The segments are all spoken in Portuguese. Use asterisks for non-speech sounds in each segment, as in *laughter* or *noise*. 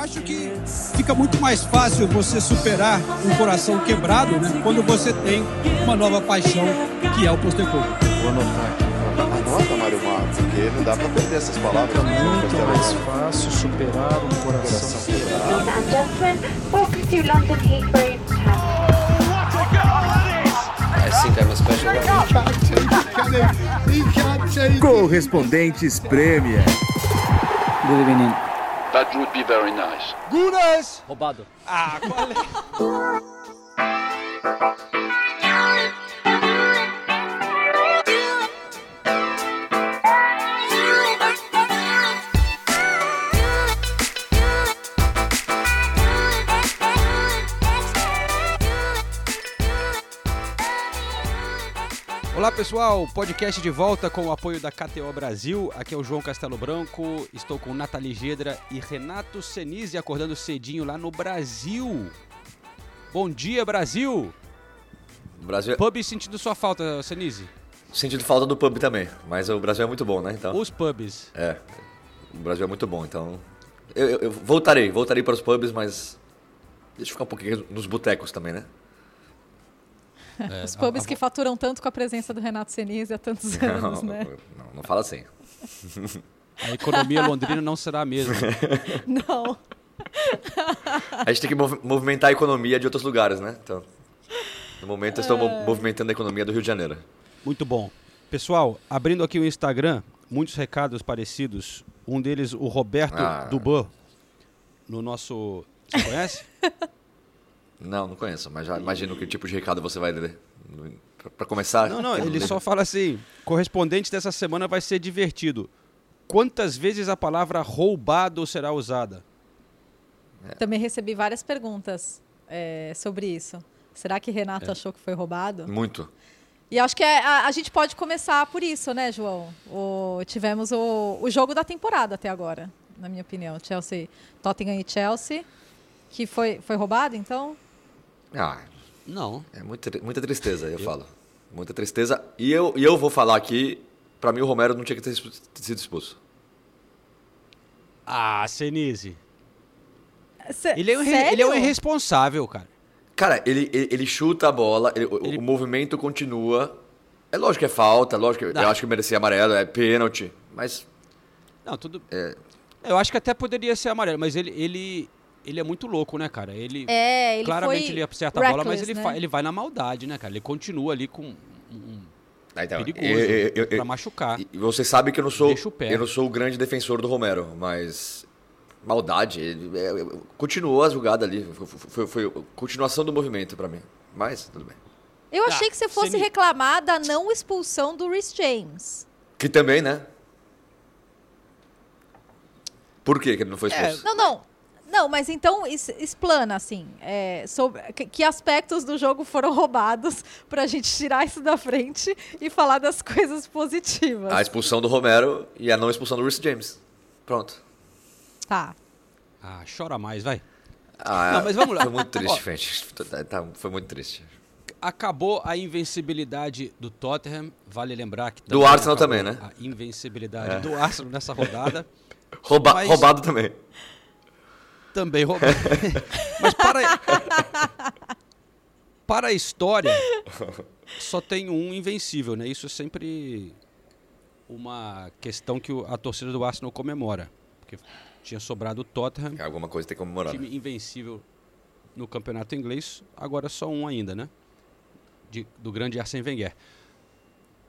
acho que fica muito mais fácil você superar um coração quebrado, né? Quando você tem uma nova paixão, que é o Postecoglou. Vou anotar aqui. Anota, Mário Marcos, porque não dá pra perder essas palavras. Fica muito mais fácil superar um coração quebrado. Ladies and gentlemen, welcome to London Heathrow International. I think I'm a special one. Correspondentes Premier. Good evening. That would be very nice. Gunas! Roubado. Ah, qual é? *laughs* Olá pessoal, podcast de volta com o apoio da KTO Brasil. Aqui é o João Castelo Branco, estou com Nathalie Gedra e Renato Senise acordando cedinho lá no Brasil. Bom dia, Brasil! Brasil Pub sentindo sua falta, Senise. sentindo falta do pub também, mas o Brasil é muito bom, né? Então, Os pubs. é, o Brasil é muito bom, então eu, eu- eu voltarei, voltarei para os pubs, mas deixa eu ficar um pouquinho nos botecos também, né? É, Os a- pubs a- que faturam tanto com a presença do Renato Senise há tantos *laughs* anos, Não, né? não, não fala assim. A economia londrina não será a mesma. *laughs* Não. A gente tem que mov- movimentar a economia de outros lugares, né? Então, no momento eu estou É. mo- movimentando a economia do Rio de Janeiro. Muito bom. Pessoal, abrindo aqui o Instagram, muitos recados parecidos. Um deles, o Roberto Ah. Duban, no nosso. Você conhece? *laughs* Não, não conheço, mas já imagino que tipo de recado você vai ler. Para começar. Não, não, ele ler. só fala assim: correspondente dessa semana vai ser divertido. Quantas vezes a palavra roubado será usada? Também recebi várias perguntas é, sobre isso. Será que Renato É. achou que foi roubado? Muito. E acho que é- a, a gente pode começar por isso, né, João? O- tivemos o, o jogo da temporada até agora, na minha opinião. Chelsea, Tottenham e Chelsea, que foi, foi roubado, então? Ah, Não. É muita, muita tristeza, eu, falo. Muita tristeza. E eu, e eu vou falar aqui, pra mim o Romero não tinha que ter sido expulso. Ah, Senise. Ele é, um, ele é um irresponsável, cara. Cara, ele, ele, ele chuta a bola, ele- o- Ele- o movimento continua. É lógico que é falta, é lógico que Não. eu acho que merecia amarelo, é pênalti. Mas Não, tudo. É. Eu acho que até poderia ser amarelo, mas ele, ele, ele é muito louco, né, cara? Ele. É, ele Claramente foi ele acerta a bola, mas ele, né? fa- ele vai na maldade, né, cara? Ele continua ali com um, Ah, então, perigoso eu- eu- eu- pra machucar. E você sabe que eu não sou Deixa o pé. eu não sou o grande defensor do Romero, mas maldade, ele, é, é, continuou a jogada ali, foi, foi, foi continuação do movimento pra mim. Mas tudo bem. Eu Ah, achei que você fosse reclamar da não expulsão do Rhys James. Que também, né? Por que que ele não foi expulso? Não, não. Não, mas então explana, assim, é, sobre que, aspectos do jogo foram roubados *laughs* pra gente tirar isso da frente e falar das *laughs* coisas positivas. A expulsão do Romero e a não expulsão do Rhys James. Pronto. Tá. Ah, chora mais, vai. Ah, Não, mas vamos lá. Foi muito triste, gente. Tá- tá- Foi muito triste. Acabou a invencibilidade do Tottenham. Vale lembrar que Do Arsenal também, né? A invencibilidade É. do Arsenal nessa rodada. *laughs* Rouba- Mas- Roubado também. Também roubado. *laughs* Mas para, para a história, só tem um invencível, né? Isso é sempre uma questão que a torcida do Arsenal comemora. Porque tinha sobrado o Tottenham, Alguma coisa tem que comemorar. time invencível no campeonato inglês, agora só um ainda, né? De- do grande Arsene Wenger.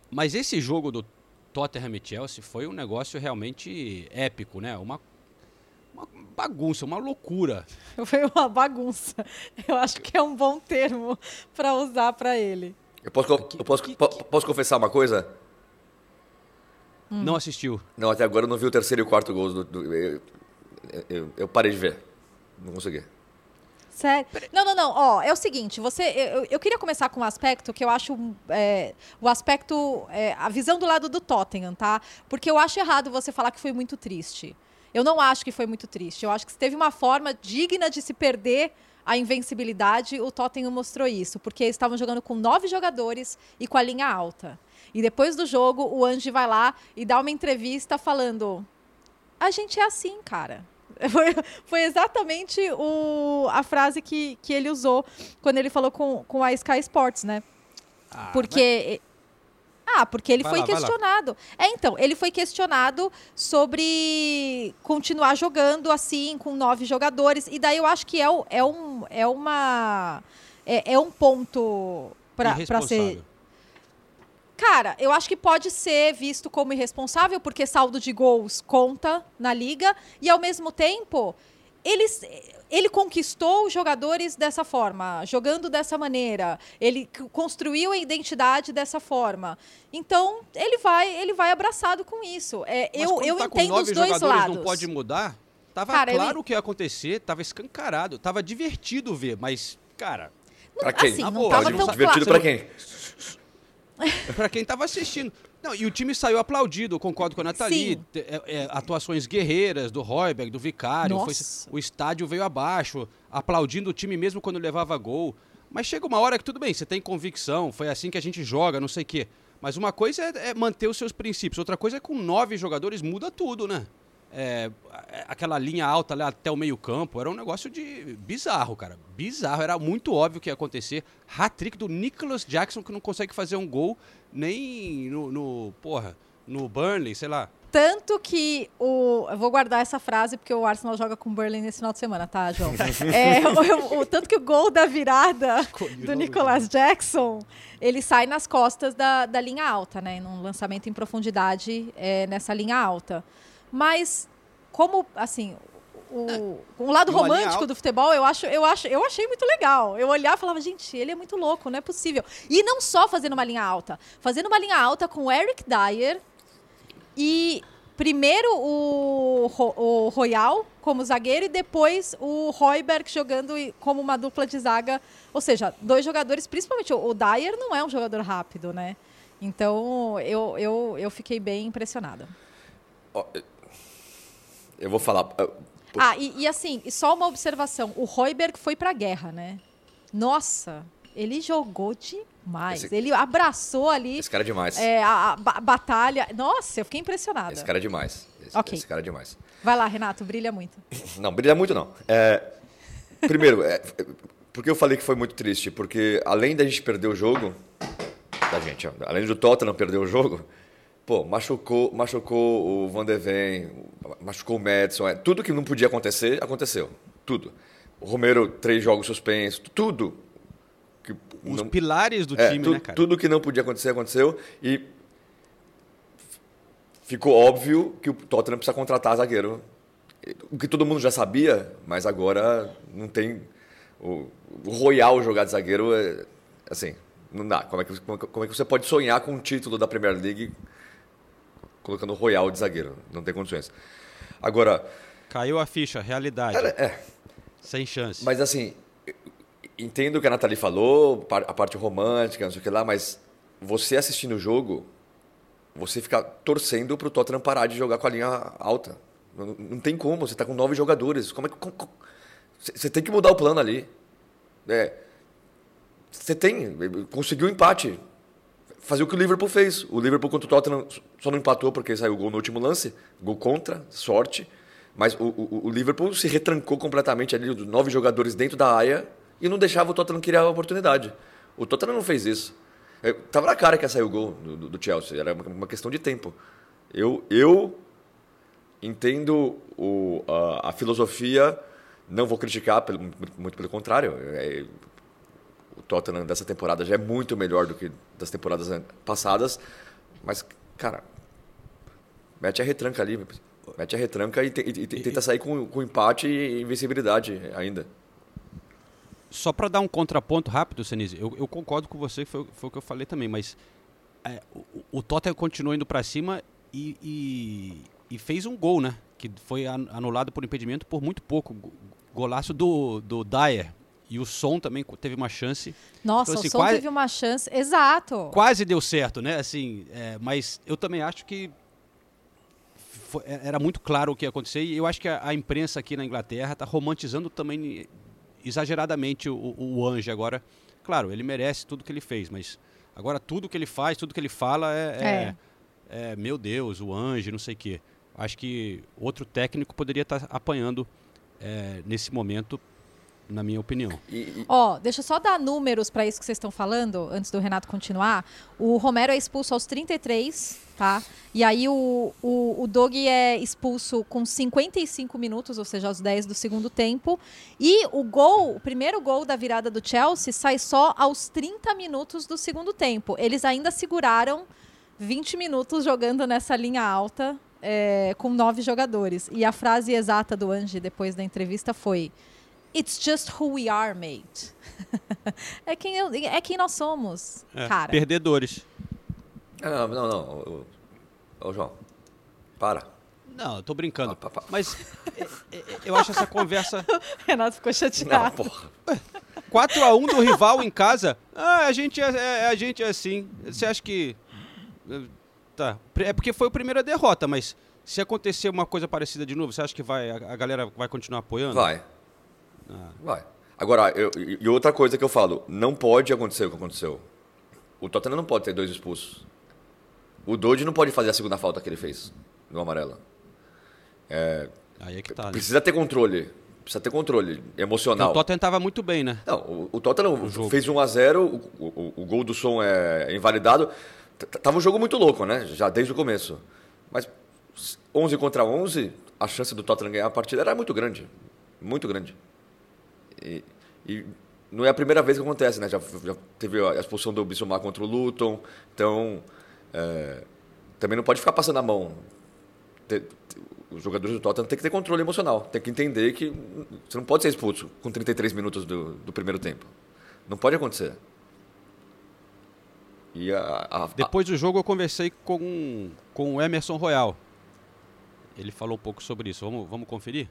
Mas esse jogo do Tottenham e Chelsea foi um negócio realmente épico, né? Uma, uma bagunça, uma loucura. *laughs* Foi uma bagunça. Eu acho que é um bom termo pra usar pra ele. Eu posso, eu posso, po- posso confessar uma coisa? Hum. Não assistiu. Não, até agora eu não vi o terceiro e o quarto gols. Do, do- eu, eu- eu parei de ver. Não consegui. Sério? Não, não, não. Ó, é o seguinte, você. Eu, eu queria começar com um aspecto que eu acho. é, o aspecto. é, a visão do lado do Tottenham, tá? Porque eu acho errado você falar que foi muito triste. Eu não acho que foi muito triste. Eu acho que se teve uma forma digna de se perder a invencibilidade, o Tottenham mostrou isso. Porque eles estavam jogando com nove jogadores e com a linha alta. E depois do jogo, o Ange vai lá e dá uma entrevista falando: a gente é assim, cara. *laughs* Foi, foi exatamente o, a frase que, que ele usou quando ele falou com, com a Sky Sports, né? Ah, Porque. Porque ele Vai foi lá, questionado. É, então, ele foi questionado sobre continuar jogando assim, com nove jogadores. E daí eu acho que é, é, um, é uma. É, é um ponto para ser. Cara, eu acho que pode ser visto como irresponsável, porque saldo de gols conta na liga, e ao mesmo tempo, ele, ele conquistou os jogadores dessa forma, jogando dessa maneira, ele construiu a identidade dessa forma. Então, ele vai, ele vai abraçado com isso. É, Mas eu eu tá com entendo nove os dois jogadores, lados. não pode mudar. Tava Cara, eu- claro o que ia acontecer, tava escancarado, tava divertido ver, mas, cara, Pra quem? Assim, não tava tão Divertido claro. pra quem? *laughs* pra quem tava assistindo. Não, e o time saiu aplaudido, concordo com a Nathalie. É- é, atuações guerreiras do Royberg, do Vicário. foi- o estádio veio abaixo, aplaudindo o time mesmo quando levava gol. Mas chega uma hora que tudo bem, você tem convicção, foi assim que a gente joga, não sei o quê. Mas uma coisa é, é manter os seus princípios, outra coisa é com nove jogadores muda tudo, né? É, a- aquela linha alta lá até o meio-campo era um negócio de bizarro, cara. Bizarro, era muito óbvio que ia acontecer. Hat-trick do Nicholas Jackson que não consegue fazer um gol nem no, no porra, no Burnley, sei lá. Tanto que o. Eu vou guardar essa frase porque o Arsenal joga com o Burnley nesse final de semana, tá, João? *laughs* É, o, o- tanto que o gol da virada do Nicolas Jackson ele sai nas costas da, da linha alta, né? Num lançamento em profundidade é, nessa linha alta. Mas, como, assim. O, um lado romântico do futebol, eu acho, eu acho, eu achei muito legal. Eu olhava e falava, gente, ele é muito louco, não é possível. E não só fazendo uma linha alta, fazendo uma linha alta com o Eric Dyer, e primeiro o, o Royal como zagueiro e depois o Royberg jogando como uma dupla de zaga. Ou seja, dois jogadores, principalmente o, o Dyer não é um jogador rápido, né? Então eu, eu, eu fiquei bem impressionada. Ó, Eu vou falar. Ah, e, e assim, só uma observação: o Royberg foi pra guerra, né? Nossa, ele jogou demais. Esse- Ele abraçou ali Esse cara é demais. é, a, a ba- batalha. Nossa, eu fiquei impressionada. Esse cara é demais. Esse, Ok. esse cara é demais. Vai lá, Renato, brilha muito. *laughs* Não, brilha muito não. É, primeiro, é, por que eu falei que foi muito triste? Porque além da gente perder o jogo, da gente, além do Tottenham perder o jogo, pô, machucou, machucou o Van de Ven, machucou o Madison, é, tudo que não podia acontecer, aconteceu. Tudo. O Romero, três jogos suspensos, tudo. Que Os não- pilares do é, time, tu- né, cara? Tudo que não podia acontecer, aconteceu. E ficou óbvio que o Tottenham precisa contratar zagueiro. O que todo mundo já sabia, mas agora não tem. O, o Royal jogar de zagueiro é. Assim, não dá. Como é, que, como é que- como é que você pode sonhar com um título da Premier League colocando o Royal de zagueiro? Não tem condições. Agora, Caiu a ficha, realidade. é, Sem chance. mas assim, entendo o que a Nathalie falou, a parte romântica, não sei o que lá, mas você assistindo o jogo, você fica torcendo pro Tottenham parar de jogar com a linha alta. Não, não tem como, você tá com nove jogadores. Como é que. Você você tem que mudar o plano ali. É, você tem, conseguiu um empate. Fazer o que o Liverpool fez. O Liverpool contra o Tottenham só não empatou porque saiu o gol no último lance. Gol contra, sorte. Mas o, o, o Liverpool se retrancou completamente ali, os nove jogadores dentro da área e não deixava o Tottenham criar a oportunidade. O Tottenham não fez isso. É, tava na cara que ia sair o gol do- do Chelsea. Era uma, uma questão de tempo. Eu, eu entendo o, a, a filosofia, não vou criticar, pelo, muito, muito pelo contrário. É, o Tottenham dessa temporada já é muito melhor do que das temporadas passadas, mas, cara, mete a retranca ali, mete a retranca e, te- e- tenta sair com, com empate e invencibilidade ainda. Só para dar um contraponto rápido, Senise, eu, eu concordo com você, foi, foi o que eu falei também, mas é, o, o Tottenham continuou indo para cima e, e, e fez um gol, né? Que foi an- anulado por impedimento por muito pouco. Go- Golaço do, do Dyer. E o Som também teve uma chance. Nossa, Então, assim, o Som quase- teve uma chance. Exato. Quase deu certo, né? Assim, é, mas eu também acho que foi- é- era muito claro o que ia acontecer e eu acho que a, a imprensa aqui na Inglaterra está romantizando também exageradamente o, o Ange agora. Claro, ele merece tudo que ele fez, mas agora tudo que ele faz, tudo que ele fala é, é- é, meu Deus, o Ange, não sei o quê. acho que outro técnico poderia estar apanhando é, nesse momento, na minha opinião. Ó, deixa eu só dar números para isso que vocês estão falando, antes do Renato continuar. O Romero é expulso aos 33, tá? E aí o, o, o Doug é expulso com 55 minutos, ou seja, aos 10 do segundo tempo. E o gol, o primeiro gol da virada do Chelsea sai só aos 30 minutos do segundo tempo. Eles ainda seguraram 20 minutos jogando nessa linha alta é, com nove jogadores. E a frase exata do Ange depois da entrevista foi: It's just who we are, mate. *laughs* é, quem eu- é quem nós somos, É, cara. Perdedores. Ah, Não, não, não. Ô, João, para. Não, eu tô brincando. Ah, pá, pá. Mas é, é, eu acho essa conversa *laughs* Renato ficou Não, chateado. porra. 4x1 do rival em casa. Ah, a gente é, é- a gente é assim. Você acha que. eh, Tá. É porque foi a primeira derrota, mas se acontecer uma coisa parecida de novo, você acha que vai, a, a galera vai continuar apoiando? Vai. Ah. Vai. Agora, eu- e outra coisa que eu falo, não pode acontecer o que aconteceu. O Tottenham não pode ter dois expulsos. O Dodge não pode fazer a segunda falta que ele fez no amarelo. Aí é que tá. Né? Precisa ter controle. Precisa ter controle Porque emocional. o Tottenham tava muito bem, né? Não, o, o Tottenham fez 1 a 0 o, o, o gol do som é invalidado. T- Tava um jogo muito louco, né? Já desde o começo. Mas 11 contra 11, a chance do Tottenham ganhar a partida era muito grande. Muito grande. E, e não é a primeira vez que acontece, né? Já, já teve a expulsão do Bissumar contra o Luton. Então, é, também não pode ficar passando a mão. Te- te- os jogadores do Tottenham têm que ter controle emocional. Tem que entender que você não pode ser expulso com 33 minutos do, do primeiro tempo. Não pode acontecer. A, a- a- Depois do jogo eu conversei com, com o Emerson Royal. Ele falou um pouco sobre isso. Vamos, vamos conferir?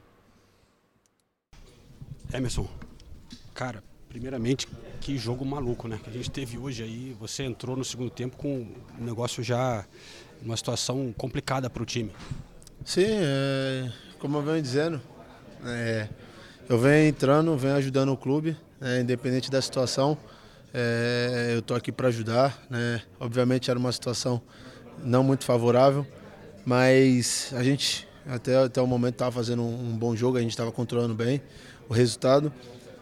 Emerson, cara, primeiramente, que jogo maluco, né? Que a gente teve hoje aí. Você entrou no segundo tempo com um negócio já, uma situação complicada para o time. Sim, é, como eu venho dizendo, é, eu venho entrando, venho ajudando o clube, né, independente da situação. é, eu estou aqui para ajudar. Né, obviamente era uma situação não muito favorável, mas a gente até, até o momento estava fazendo um, um bom jogo, a gente estava controlando bem o resultado.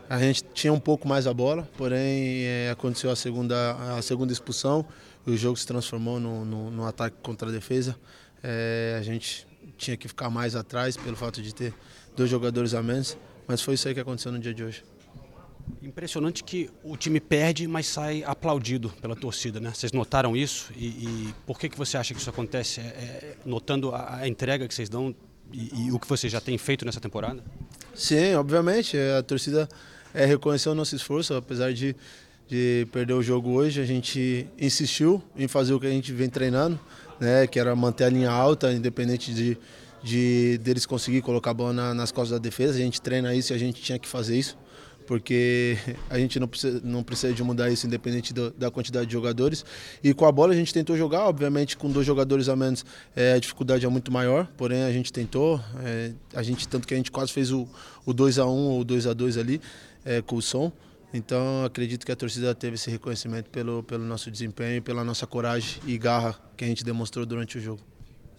A gente tinha um pouco mais a bola, porém é, aconteceu a segunda, a segunda expulsão e o jogo se transformou no, no, no ataque contra a defesa. É, a gente tinha que ficar mais atrás pelo fato de ter dois jogadores a menos, mas foi isso aí que aconteceu no dia de hoje. Impressionante que o time perde, mas sai aplaudido pela torcida, né? Vocês notaram isso? E, e por que, que você acha que isso acontece? É, é, notando a, a entrega que vocês dão e, e o que você já tem feito nessa temporada? Sim, obviamente, a torcida é, reconheceu o nosso esforço, apesar de, de perder o jogo hoje, a gente insistiu em fazer o que a gente vem treinando, né, que era manter a linha alta, independente de, de deles conseguir colocar a bola na, nas costas da defesa, a gente treina isso e a gente tinha que fazer isso, porque a gente não precisa, não precisa de mudar isso independente do, da quantidade de jogadores. E com a bola a gente tentou jogar, obviamente com dois jogadores a menos é, a dificuldade é muito maior, porém a gente tentou, é, a gente tanto que a gente quase fez o, o 2 a 1 ou 2 a 2 ali é, com o som. Então acredito que a torcida teve esse reconhecimento pelo, pelo nosso desempenho, pela nossa coragem e garra que a gente demonstrou durante o jogo.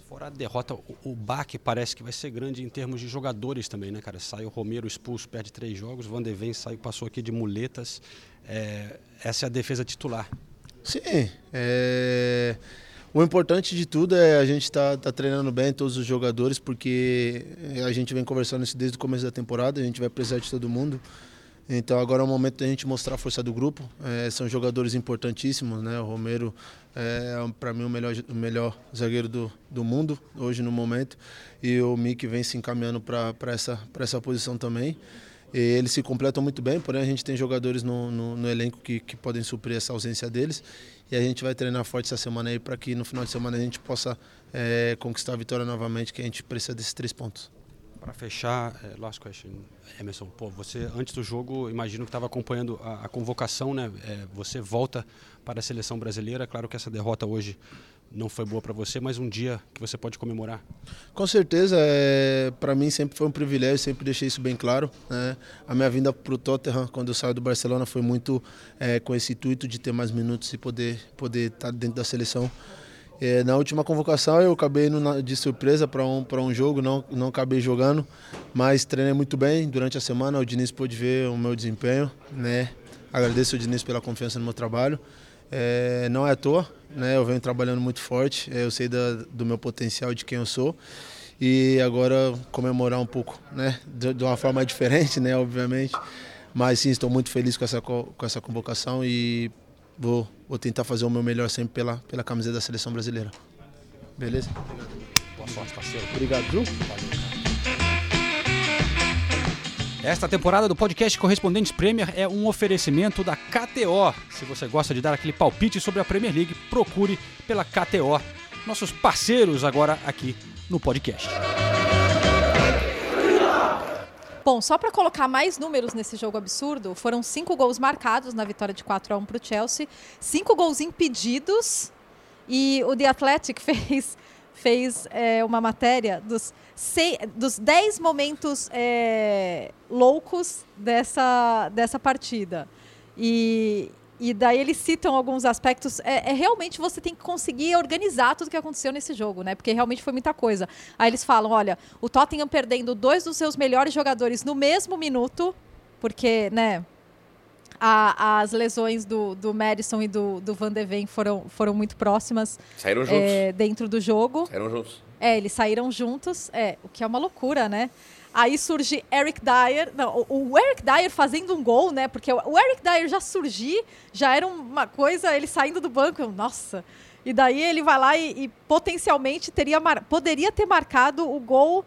Fora a derrota, o, o baque parece que vai ser grande em termos de jogadores também, né, cara? Sai o Romero expulso, perde três jogos, o de Ven sai, passou aqui de muletas. É, essa é a defesa titular. Sim, é... o importante de tudo é a gente estar tá, tá treinando bem todos os jogadores, porque a gente vem conversando isso desde o começo da temporada, a gente vai precisar de todo mundo. Então agora é o momento da gente mostrar a força do grupo. É, são jogadores importantíssimos, né? O Romero é para mim o melhor, o melhor zagueiro do, do mundo hoje no momento e o Mick vem se encaminhando para essa essa posição também. E eles se completam muito bem, porém a gente tem jogadores no, no, no elenco que, que podem suprir essa ausência deles e a gente vai treinar forte essa semana aí para que no final de semana a gente possa é, conquistar a vitória novamente, que a gente precisa desses três pontos. Para fechar, é, last question, Emerson, pô, você antes do jogo, imagino que estava acompanhando a, a, convocação, né? É, você volta para a seleção brasileira. Claro que essa derrota hoje não foi boa para você, mas um dia que você pode comemorar. Com certeza, é, para mim sempre foi um privilégio, sempre deixei isso bem claro. Né? A minha vinda para o Tottenham, quando eu saio do Barcelona, foi muito é, com esse intuito de ter mais minutos e poder poder estar dentro da seleção. É, na última convocação eu acabei na- de surpresa para um, pra um jogo, não, não acabei jogando, mas treinei muito bem durante a semana. O Diniz pôde ver o meu desempenho, né? Agradeço o Diniz pela confiança no meu trabalho. É, não é à toa, né? Eu venho trabalhando muito forte, é, eu sei da- do meu potencial, de quem eu sou. E agora comemorar um pouco, né? De, de uma forma diferente, né? Obviamente. Mas sim, estou muito feliz com essa, co- com essa convocação e vou, vou tentar fazer o meu melhor sempre pela, pela camiseta da seleção brasileira. Beleza? Boa sorte, parceiro. Obrigado, viu? Esta temporada do podcast Correspondentes Premier é um oferecimento da KTO. Se você gosta de dar aquele palpite sobre a Premier League, procure pela KTO. Nossos parceiros agora aqui no podcast. Bom, só para colocar mais números nesse jogo absurdo, foram cinco gols marcados na vitória de 4 a 1 para o Chelsea, cinco gols impedidos e o The Athletic *laughs* fez, fez é, uma matéria dos, sei, dos 10 momentos é, loucos dessa, dessa partida. E, e daí eles citam alguns aspectos. É, é realmente você tem que conseguir organizar tudo que aconteceu nesse jogo, né? Porque realmente foi muita coisa. Aí eles falam: olha, o Tottenham perdendo dois dos seus melhores jogadores no mesmo minuto, porque, né? A- as lesões do, do Madison e do, do Van de Ven foram, foram muito próximas Saíram juntos. é, dentro do jogo. Saíram juntos. É, eles saíram juntos, é, o que é uma loucura, né? Aí surge Eric Dyer, não, o, Eric Dyer fazendo um gol, né? Porque o, Eric Dyer já surgir, já era uma coisa, ele saindo do banco, eu, nossa. E daí ele vai lá e, e potencialmente teria mar- poderia ter marcado o gol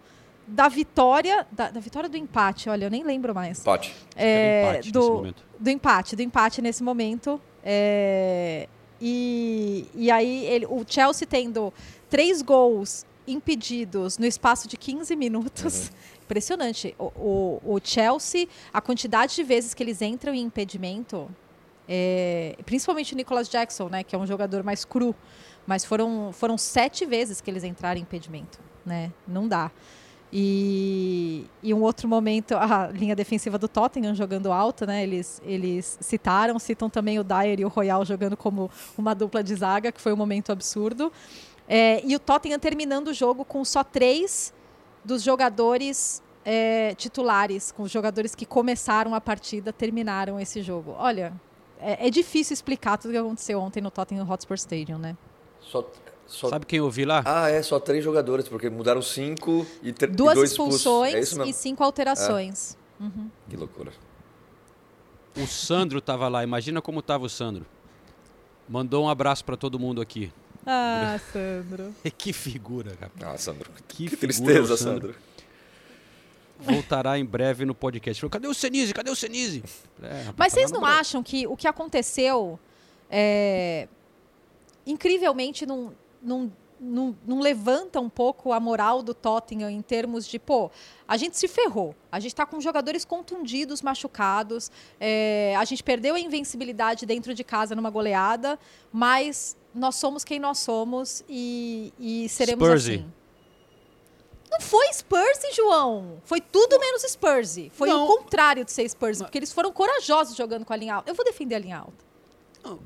da vitória, da, da vitória do empate, olha, eu nem lembro mais. Empate. É, empate nesse do, do empate, do empate nesse momento. É, e, e aí ele, o Chelsea tendo três gols impedidos no espaço de 15 minutos. *laughs* Impressionante. O, o, o Chelsea, a quantidade de vezes que eles entram em impedimento, é, principalmente o Nicolas Jackson, né, que é um jogador mais cru, mas foram, foram sete vezes que eles entraram em impedimento. Né? Não dá. E, e um outro momento, a linha defensiva do Tottenham jogando alto, né? Eles, eles citaram, citam também o Dyer e o Royal jogando como uma dupla de zaga, que foi um momento absurdo. É, e o Tottenham terminando o jogo com só três dos jogadores é, titulares, com os jogadores que começaram a partida, terminaram esse jogo. Olha, é, é difícil explicar tudo o que aconteceu ontem no Tottenham Hotspur Stadium, né? Só, só... Sabe quem eu vi lá? Ah, é, só três jogadores, porque mudaram cinco e, tre- e Duas dois expulsos. expulsões É e cinco alterações. Que loucura. O Sandro tava lá. Imagina como tava o Sandro. Mandou um abraço pra todo mundo aqui. Ah, Sandro. *laughs* que figura, cara. Ah, Sandro. Que Que, figura, tristeza, o Sandro. Sandro. Voltará em breve no podcast. Falou, cadê o Senise? Cadê o Senise? *laughs* É, rapaz, Mas tá vocês não acham que o que aconteceu é, incrivelmente não, não, não, não levanta um pouco a moral do Tottenham em termos de, pô, a gente se ferrou, a gente está com jogadores contundidos, machucados, é, a gente perdeu a invencibilidade dentro de casa numa goleada, mas nós somos quem nós somos e, e seremos Spursy. assim. Não foi Spursy, João. Foi tudo menos Spursy. Foi Não. o contrário de ser Spursy, porque eles foram corajosos jogando com a linha alta. Eu vou defender a linha alta.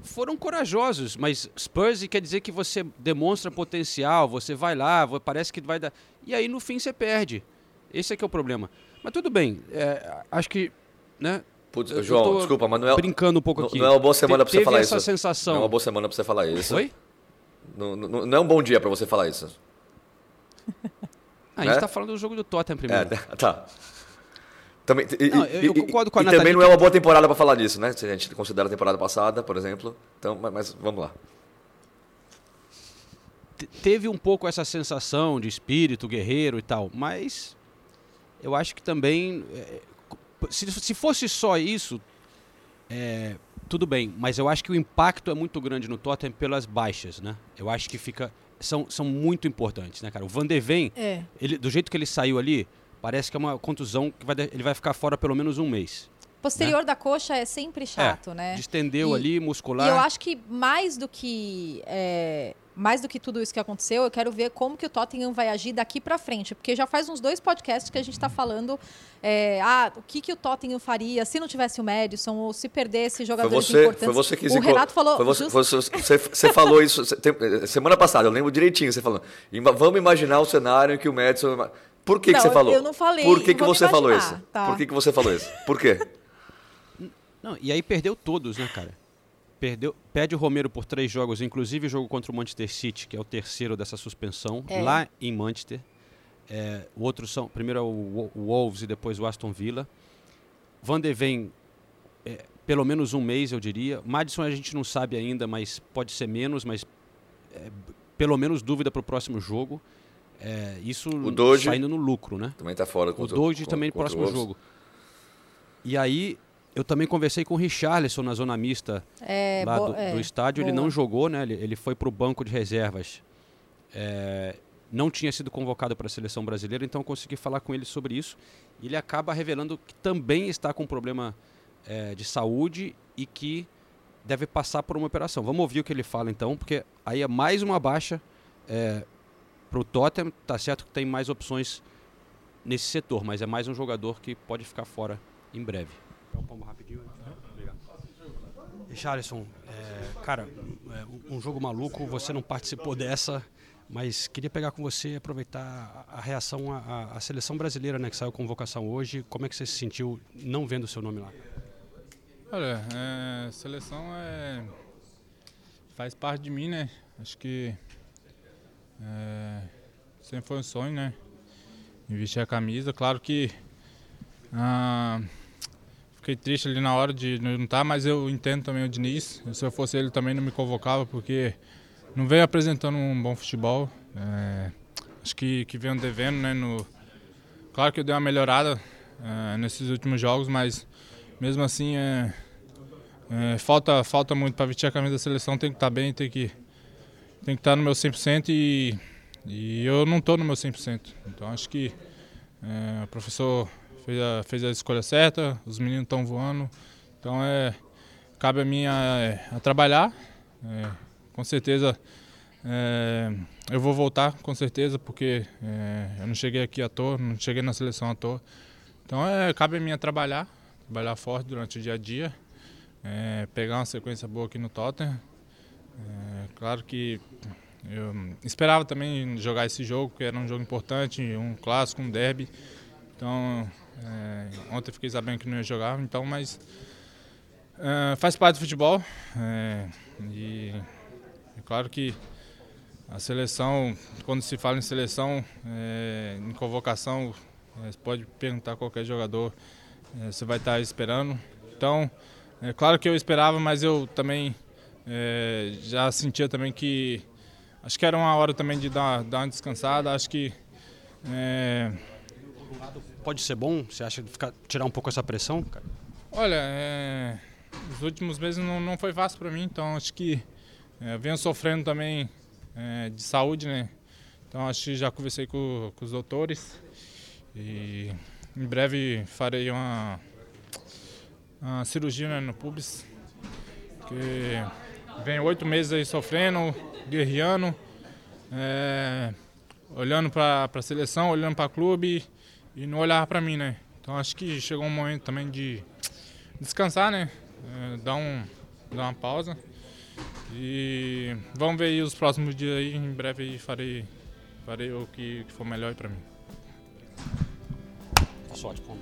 Foram corajosos, mas Spurs quer dizer que você demonstra potencial, você vai lá, parece que vai dar. E aí no fim você perde. Esse é que é o problema. Mas tudo bem, é, acho que. Né, Putz, Eu João, desculpa, mas não é, brincando um pouco não, aqui. não é uma boa semana Te- pra você falar teve isso. essa sensação. Não é uma boa semana pra você falar isso. Foi? Não, não, não é um bom dia pra você falar isso. *laughs* Ah, a gente É? tá falando do jogo do Tottenham É, primeiro. *laughs* tá. Também, e, Não, eu- eu concordo com a e Nathalie também não é uma boa temporada pra falar disso, né? Se a gente considera a temporada passada, por exemplo. Então, mas, mas vamos lá. Te- teve um pouco essa sensação de espírito guerreiro e tal, mas eu acho que também é, se, se fosse só isso, é, tudo bem, mas eu acho que o impacto é muito grande no Tottenham pelas baixas, né? Eu acho que fica são, são muito importantes, né, cara? O Van de Ven, É. ele, do jeito que ele saiu ali, parece que é uma contusão que vai, ele vai ficar fora pelo menos um mês. Posterior da coxa é sempre chato, é, né? Distendeu E- ali, muscular. E eu acho que mais do que é, mais do que tudo isso que aconteceu, eu quero ver como que o Tottenham vai agir daqui para frente, porque já faz uns dois podcasts que a gente está falando, é, ah, o que que o Tottenham faria se não tivesse o Madison ou se perdesse Foi jogadores você, importantes. foi você que o Renato falou, foi você, just- foi você, você, você falou isso tem- semana passada, eu lembro direitinho você falando. Vamos imaginar o cenário em que o Madison. Por que, que Não, você falou? eu não falei, Por que, que você falou isso? tá. Por que, que você falou isso? Por quê? Não, e aí perdeu todos, né, cara? Perdeu, perde o Romero por três jogos, inclusive o jogo contra o Manchester City, que é o terceiro dessa suspensão, É. lá em Manchester. É, o outro são, primeiro é o o Wolves e depois o Aston Villa. Van de Ven, é, pelo menos um mês, eu diria. Madison a gente não sabe ainda, mas pode ser menos, mas é, pelo menos dúvida para o próximo jogo. É, isso O Doge- saindo no lucro, né? Também tá fora O contra Doge con- também no contra o próximo Wolves. jogo. E aí, eu também conversei com o Richarlison na zona mista É, lá do, é, do estádio. Ele boa. não jogou, né? Ele, ele foi para o banco de reservas. É, não tinha sido convocado para a seleção brasileira, então eu consegui falar com ele sobre isso. E ele acaba revelando que também está com problema é, de saúde e que deve passar por uma operação. Vamos ouvir o que ele fala então, porque aí é mais uma baixa para o Tottenham. Tá certo que tem mais opções nesse setor, mas é mais um jogador que pode ficar fora em breve. Richarlison, é, cara, é, um jogo maluco, você não participou dessa, mas queria pegar com você e aproveitar a, a reação à seleção brasileira, né, que saiu convocação hoje. Como é que você se sentiu não vendo o seu nome lá? Olha, é, seleção é faz parte de mim, né? Acho que é, sempre foi um sonho, né? De vestir a camisa. Claro que ah, fiquei triste ali na hora de não estar, mas eu entendo também o Diniz. Se eu fosse ele também não me convocava, porque não veio apresentando um bom futebol. É, acho que, que veio devendo, né? No, claro que eu dei uma melhorada é, nesses últimos jogos, mas mesmo assim é, é, falta falta muito para vestir a camisa da seleção tem que estar bem tem que tem que estar no meu 100% e, e eu não estou no meu 100% então acho que é, o professor fez a, fez a escolha certa os meninos estão voando então é cabe a mim a, a trabalhar é, com certeza é, eu vou voltar com certeza porque é, eu não cheguei aqui à toa não cheguei na seleção à toa então é, cabe a mim a trabalhar, trabalhar forte durante o dia a dia, é, pegar uma sequência boa aqui no Tottenham. É, claro que eu esperava também jogar esse jogo, porque era um jogo importante, um clássico, um derby. Então, é, ontem fiquei sabendo que não ia jogar, então, mas é, faz parte do futebol. é, e é claro que a seleção, quando se fala em seleção, é, em convocação, é, Você pode perguntar a qualquer jogador, é, você vai estar esperando. Então, é claro que eu esperava, mas eu também é, já sentia também que acho que era uma hora também de dar, dar uma descansada. Acho que é, Pode ser bom? Você acha de ficar, tirar um pouco essa pressão? cara? Olha, é, os últimos meses não, não foi fácil para mim, então acho que é, eu venho sofrendo também é, de saúde, né? Então acho que já conversei com, com os doutores e em breve farei uma, uma cirurgia né, no pubis, que venho oito meses aí sofrendo, guerreando, é, olhando para a seleção, olhando para o clube e não olhar para mim, né? Então acho que chegou um momento também de descansar, né? É, dar, um, dar uma pausa. E vamos ver aí os próximos dias aí, em breve aí farei, farei o que, que for melhor para mim. Boa sorte, Paulo.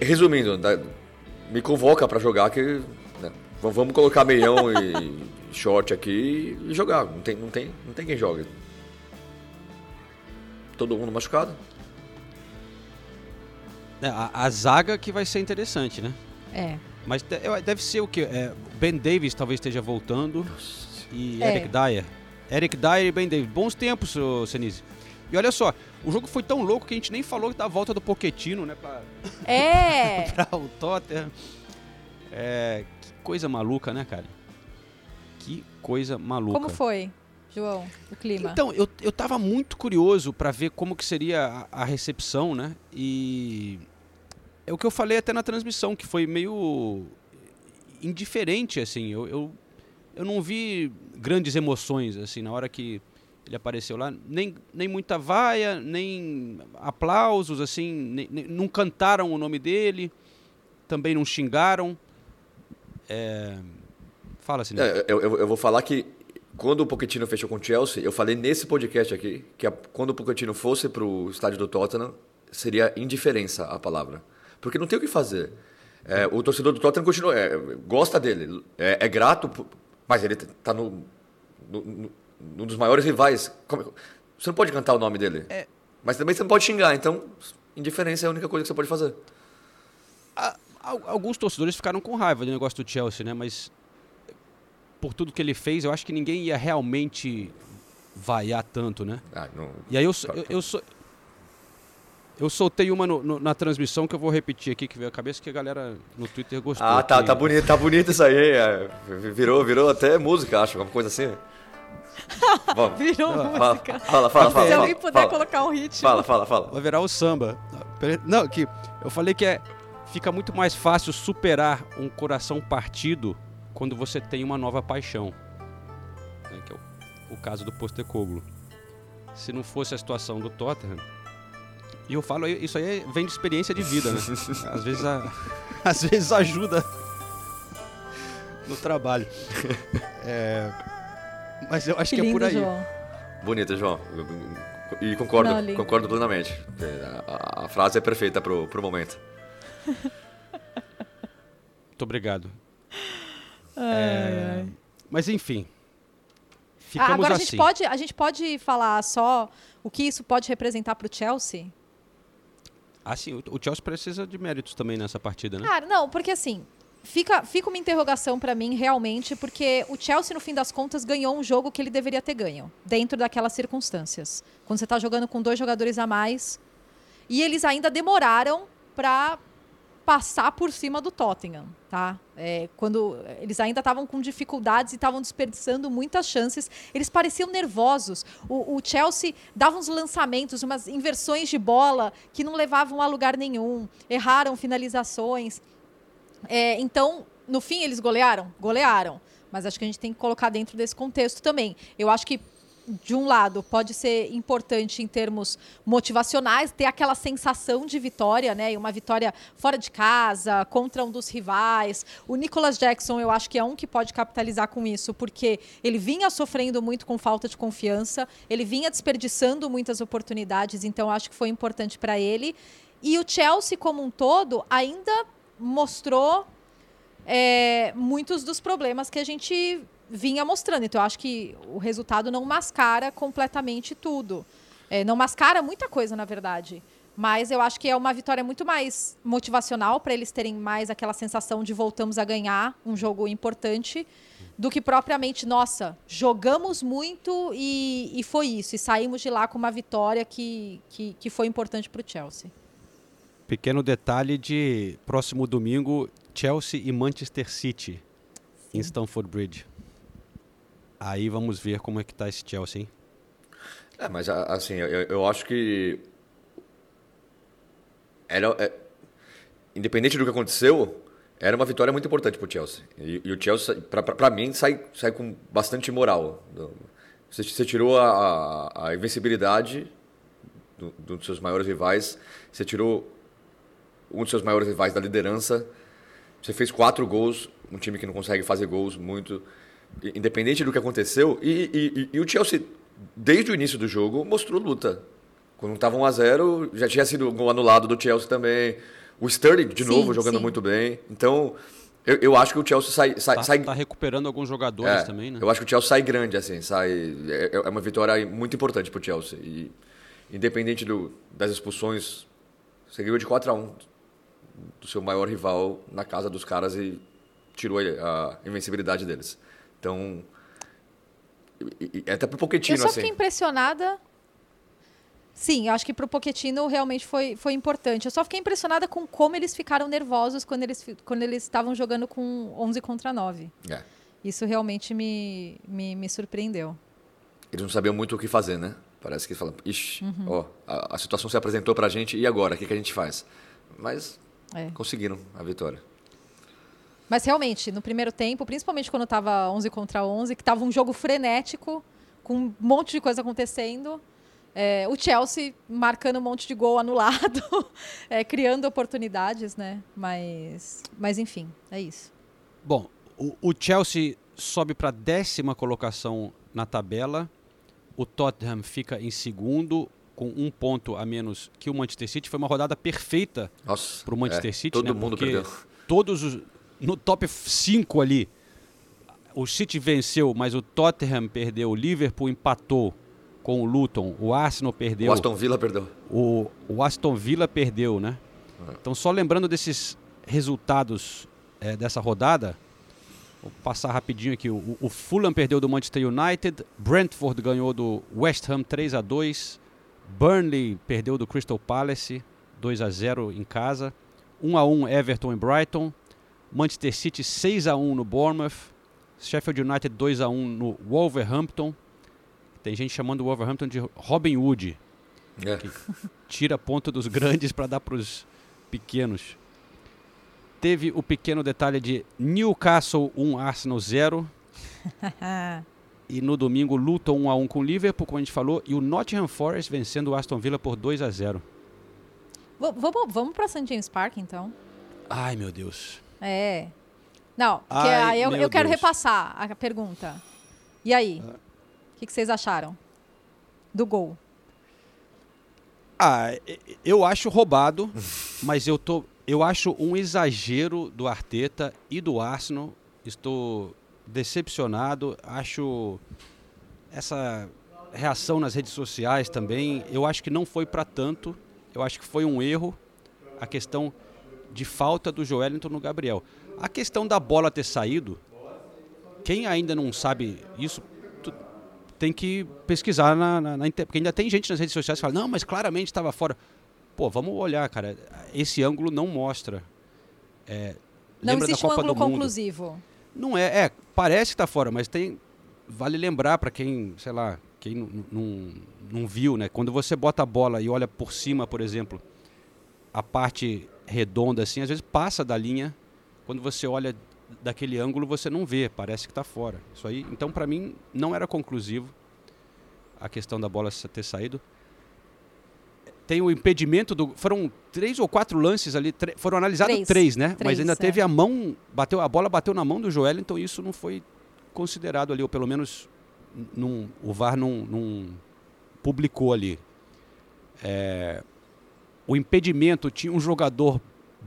Resumindo, né, me convoca para jogar que né, vamos colocar meião e short aqui e jogar. Não tem, não tem, não tem quem jogue. Todo mundo machucado. É, a, a zaga que vai ser interessante, né? É. Mas deve ser o quê? É, ben Davis talvez esteja voltando. E É. Eric Dyer. Eric Dyer e Ben Davis. Bons tempos, Senise. E olha só, o jogo foi tão louco que a gente nem falou da volta do Poquetino, né? Pra, É! *laughs* pra o Tottenham. É, que coisa maluca, né, cara? Que coisa maluca. Como foi, João, o clima? Então, eu, eu tava muito curioso para ver como que seria a, a recepção, né? E é o que eu falei até na transmissão, que foi meio indiferente, assim. Eu, eu, eu não vi grandes emoções, assim, na hora que ele apareceu lá. Nem, nem muita vaia, nem aplausos, assim. nem- nem- não cantaram o nome dele, também não xingaram. É... Fala, Sininho. É, eu, eu- vou falar que quando o Pochettino fechou com o Chelsea, eu falei nesse podcast aqui que a- quando o Pochettino fosse para o estádio do Tottenham, seria indiferença a palavra. Porque não tem o que fazer. É, o torcedor do Tottenham continua, é, gosta dele, é, é grato, mas ele está no, no- num dos maiores rivais. Como- você não pode cantar o nome dele. Mas também você não pode xingar, então indiferença é a única coisa que você pode fazer. Al- Alguns torcedores ficaram com raiva do negócio do Chelsea, né? Mas por tudo que ele fez, eu acho que ninguém ia realmente vaiar tanto, né? Ah, não- E aí eu, eu, eu, so- eu soltei uma no- no- na transmissão que eu vou repetir aqui, que veio a cabeça, que a galera no Twitter gostou. Ah, tá, tá bonito, tá bonito isso aí. é. Virou, virou até música, acho, alguma coisa assim. *laughs* Vamos. Virou Fala, música. Fala, fala, fala. Se fala, alguém puder fala. colocar um ritmo. Fala, fala, fala. Vai virar o samba. Não, que eu falei que é, fica muito mais fácil superar um coração partido quando você tem uma nova paixão. né, que é o, o caso do Postecoglou. Se não fosse a situação do Tottenham, e eu falo, isso aí vem de experiência de vida, né? *laughs* Às vezes, a- às vezes ajuda no trabalho. É, *laughs* mas eu acho que, Que é por lindo, aí. João. Bonito, João. E concordo, Não, concordo plenamente. A, a- a frase é perfeita pro, pro momento. *laughs* Muito obrigado. Ai, É, ai. Mas enfim. Ah, Ficamos agora a assim. gente, pode, a gente pode falar só o que isso pode representar para o Chelsea? Assim, o o Chelsea precisa de méritos também nessa partida, né? Cara, não, porque assim, fica, fica uma interrogação pra mim realmente, porque o Chelsea, no fim das contas, ganhou um jogo que ele deveria ter ganho, dentro daquelas circunstâncias. Quando você tá jogando com dois jogadores a mais. E eles ainda demoraram pra passar por cima do Tottenham, tá? É, quando eles ainda estavam com dificuldades e estavam desperdiçando muitas chances, eles pareciam nervosos. O, o Chelsea dava uns lançamentos, umas inversões de bola que não levavam a lugar nenhum, erraram finalizações. É, então, no fim, eles golearam? Golearam. Mas acho que a gente tem que colocar dentro desse contexto também. Eu acho que, de um lado, pode ser importante em termos motivacionais, ter aquela sensação de vitória, né? E uma vitória fora de casa, contra um dos rivais. O Nicolas Jackson, eu acho que é um que pode capitalizar com isso, porque ele vinha sofrendo muito com falta de confiança, ele vinha desperdiçando muitas oportunidades, então acho que foi importante para ele. E o Chelsea, como um todo, ainda mostrou é, muitos dos problemas que a gente vinha mostrando. Então, eu acho que o resultado não mascara completamente tudo. É, não mascara muita coisa, na verdade. Mas eu acho que é uma vitória muito mais motivacional para eles terem mais aquela sensação de voltamos a ganhar um jogo importante do que propriamente, nossa, jogamos muito e, e foi isso. E saímos de lá com uma vitória que, que, que foi importante para o Chelsea. Pequeno detalhe de próximo domingo, Chelsea e Manchester City em Stamford Bridge. Aí vamos ver como é que tá esse Chelsea, hein? É, mas assim, eu, eu acho que. Era, é, independente do que aconteceu, era uma vitória muito importante pro Chelsea. E, e o Chelsea, pra- pra pra mim, sai, sai com bastante moral. Você, você tirou a, a, a invencibilidade do, do dos seus maiores rivais, você tirou um dos seus maiores rivais da liderança, você fez quatro gols, um time que não consegue fazer gols muito, independente do que aconteceu. E, e- e- o Chelsea, desde o início do jogo, mostrou luta. Quando estava 1 a 0 já tinha sido gol anulado do Chelsea também. O Sterling, de Sim, novo, jogando sim. muito bem. Então, eu, eu acho que o Chelsea sai... sai, Tá, sai tá recuperando alguns jogadores é, também, né? Eu acho que o Chelsea sai grande, assim, sai... É, é uma vitória muito importante pro Chelsea. E independente do, das expulsões Você ganhou de 4 a 1 do seu maior rival na casa dos caras e tirou a invencibilidade deles. Então, e, e, até pro Pochettino, Eu só assim. fiquei impressionada. Sim, eu acho que pro Pochettino realmente foi, foi importante. Eu só fiquei impressionada com como eles ficaram nervosos quando eles quando eles estavam jogando com 11 contra 9. É. Isso realmente me, me, me surpreendeu. Eles não sabiam muito o que fazer, né? Parece que falam, ixi, Uhum. ó, a, a situação se apresentou pra gente, e agora? O que, que a gente faz? Mas É. conseguiram a vitória. Mas realmente, no primeiro tempo, principalmente quando estava 11 contra 11, que estava um jogo frenético, com um monte de coisa acontecendo, é, o Chelsea marcando um monte de gol anulado, *laughs* é, criando oportunidades, né? Mas, mas enfim, é isso. Bom, o, o Chelsea sobe para a décima colocação na tabela. O Tottenham fica em segundo, com um ponto a menos que o Manchester City. Foi uma rodada perfeita para o Manchester é, City. todo né? mundo Porque perdeu. Todos os, no top 5 ali, o City venceu, mas o Tottenham perdeu. O Liverpool empatou com o Luton. O Arsenal perdeu. O Aston Villa perdeu. O, o Aston Villa perdeu, né? Então, só lembrando desses resultados eh, dessa rodada, vou passar rapidinho aqui. O, o Fulham perdeu do Manchester United, Brentford ganhou do West Ham 3 a 2 Burnley perdeu do Crystal Palace 2 a 0 em casa, 1 a 1 Everton e Brighton, Manchester City 6 a 1 no Bournemouth, Sheffield United 2 a 1 no Wolverhampton. Tem gente chamando o Wolverhampton de Robin Hood É. tira ponto dos grandes para dar para os pequenos. Teve o pequeno detalhe de Newcastle 1, Arsenal 0. *laughs* E no domingo, Luton 1 a 1 com o Liverpool, como a gente falou, e o Nottingham Forest vencendo o Aston Villa por 2 a 0. V- vamos, vamos para St. James Park, então? Ai, meu Deus. É. Não, porque Ai, aí eu, eu quero Deus. repassar a pergunta. E aí? O que, que vocês acharam do gol? Ah, eu acho roubado, *laughs* mas eu tô, eu acho um exagero do Arteta e do Arsenal. Estou decepcionado. Acho essa reação nas redes sociais também. Eu acho que não foi para tanto. Eu acho que foi um erro a questão de falta do Joelinton no Gabriel. A questão da bola ter saído, quem ainda não sabe isso, tem que pesquisar na, na, na porque ainda tem gente nas redes sociais que fala, não, mas claramente estava fora. Pô, vamos olhar, cara. Esse ângulo não mostra. É, Não existe um ângulo do Mundo? Não é, é, parece que tá fora, mas tem. Vale lembrar para quem, sei lá, quem não- não, viu, né? Quando você bota a bola e olha por cima, por exemplo, a parte redonda assim, às vezes passa da linha. Quando você olha daquele ângulo, você não vê, parece que tá fora. Isso aí, então para mim não era conclusivo a questão da bola ter saído. Tem o impedimento do. Foram três ou quatro lances ali, foram analisados Três. três, né? Mas Três, ainda é. teve a mão, bateu a bola bateu na mão do Joel, então isso não foi considerado ali, ou pelo menos não, o VAR não, não publicou ali. É, o impedimento tinha um jogador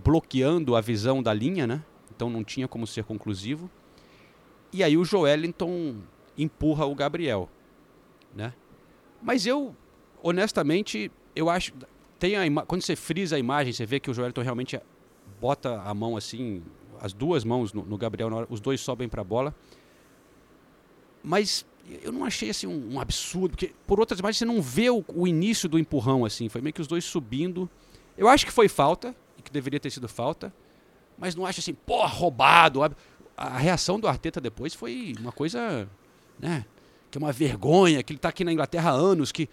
bloqueando a visão da linha, né? Então não tinha como ser conclusivo. E aí o Joelinton empurra o Gabriel, né? Mas eu, honestamente, eu acho tem a quando você frisa a imagem, você vê que o Joelinton realmente bota a mão assim, as duas mãos no, no Gabriel, hora, os dois sobem para a bola. Mas eu não achei assim um, um absurdo, porque por outras imagens você não vê o, o início do empurrão assim, foi meio que os dois subindo. Eu acho que foi falta, e que deveria ter sido falta, mas não acho assim, pô, roubado. A, a reação do Arteta depois foi uma coisa, né, que é uma vergonha, que ele está aqui na Inglaterra há anos, que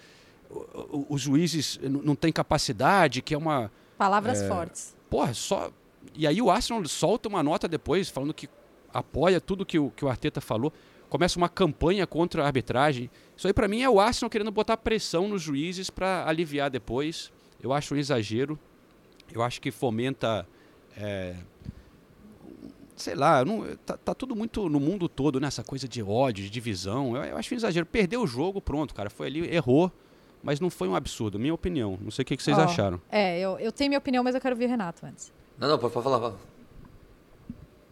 os juízes não têm capacidade, que é uma Palavras É. fortes. Porra, só. E aí o Arsenal solta uma nota depois falando que apoia tudo que o, que o Arteta falou. Começa uma campanha contra a arbitragem. Isso aí pra mim é o Arsenal querendo botar pressão nos juízes pra aliviar depois. Eu acho um exagero. Eu acho que fomenta. é, sei lá, não- tá, tá tudo muito no mundo todo, né? Essa coisa de ódio, de divisão. Eu, eu acho um exagero. Perdeu o jogo, pronto, cara. Foi ali, errou. Mas não foi um absurdo, minha opinião. Não sei o que, que vocês Ó, acharam. É, eu, eu tenho minha opinião, mas eu quero ouvir o Renato antes. Não, não, pode, pode falar. fala.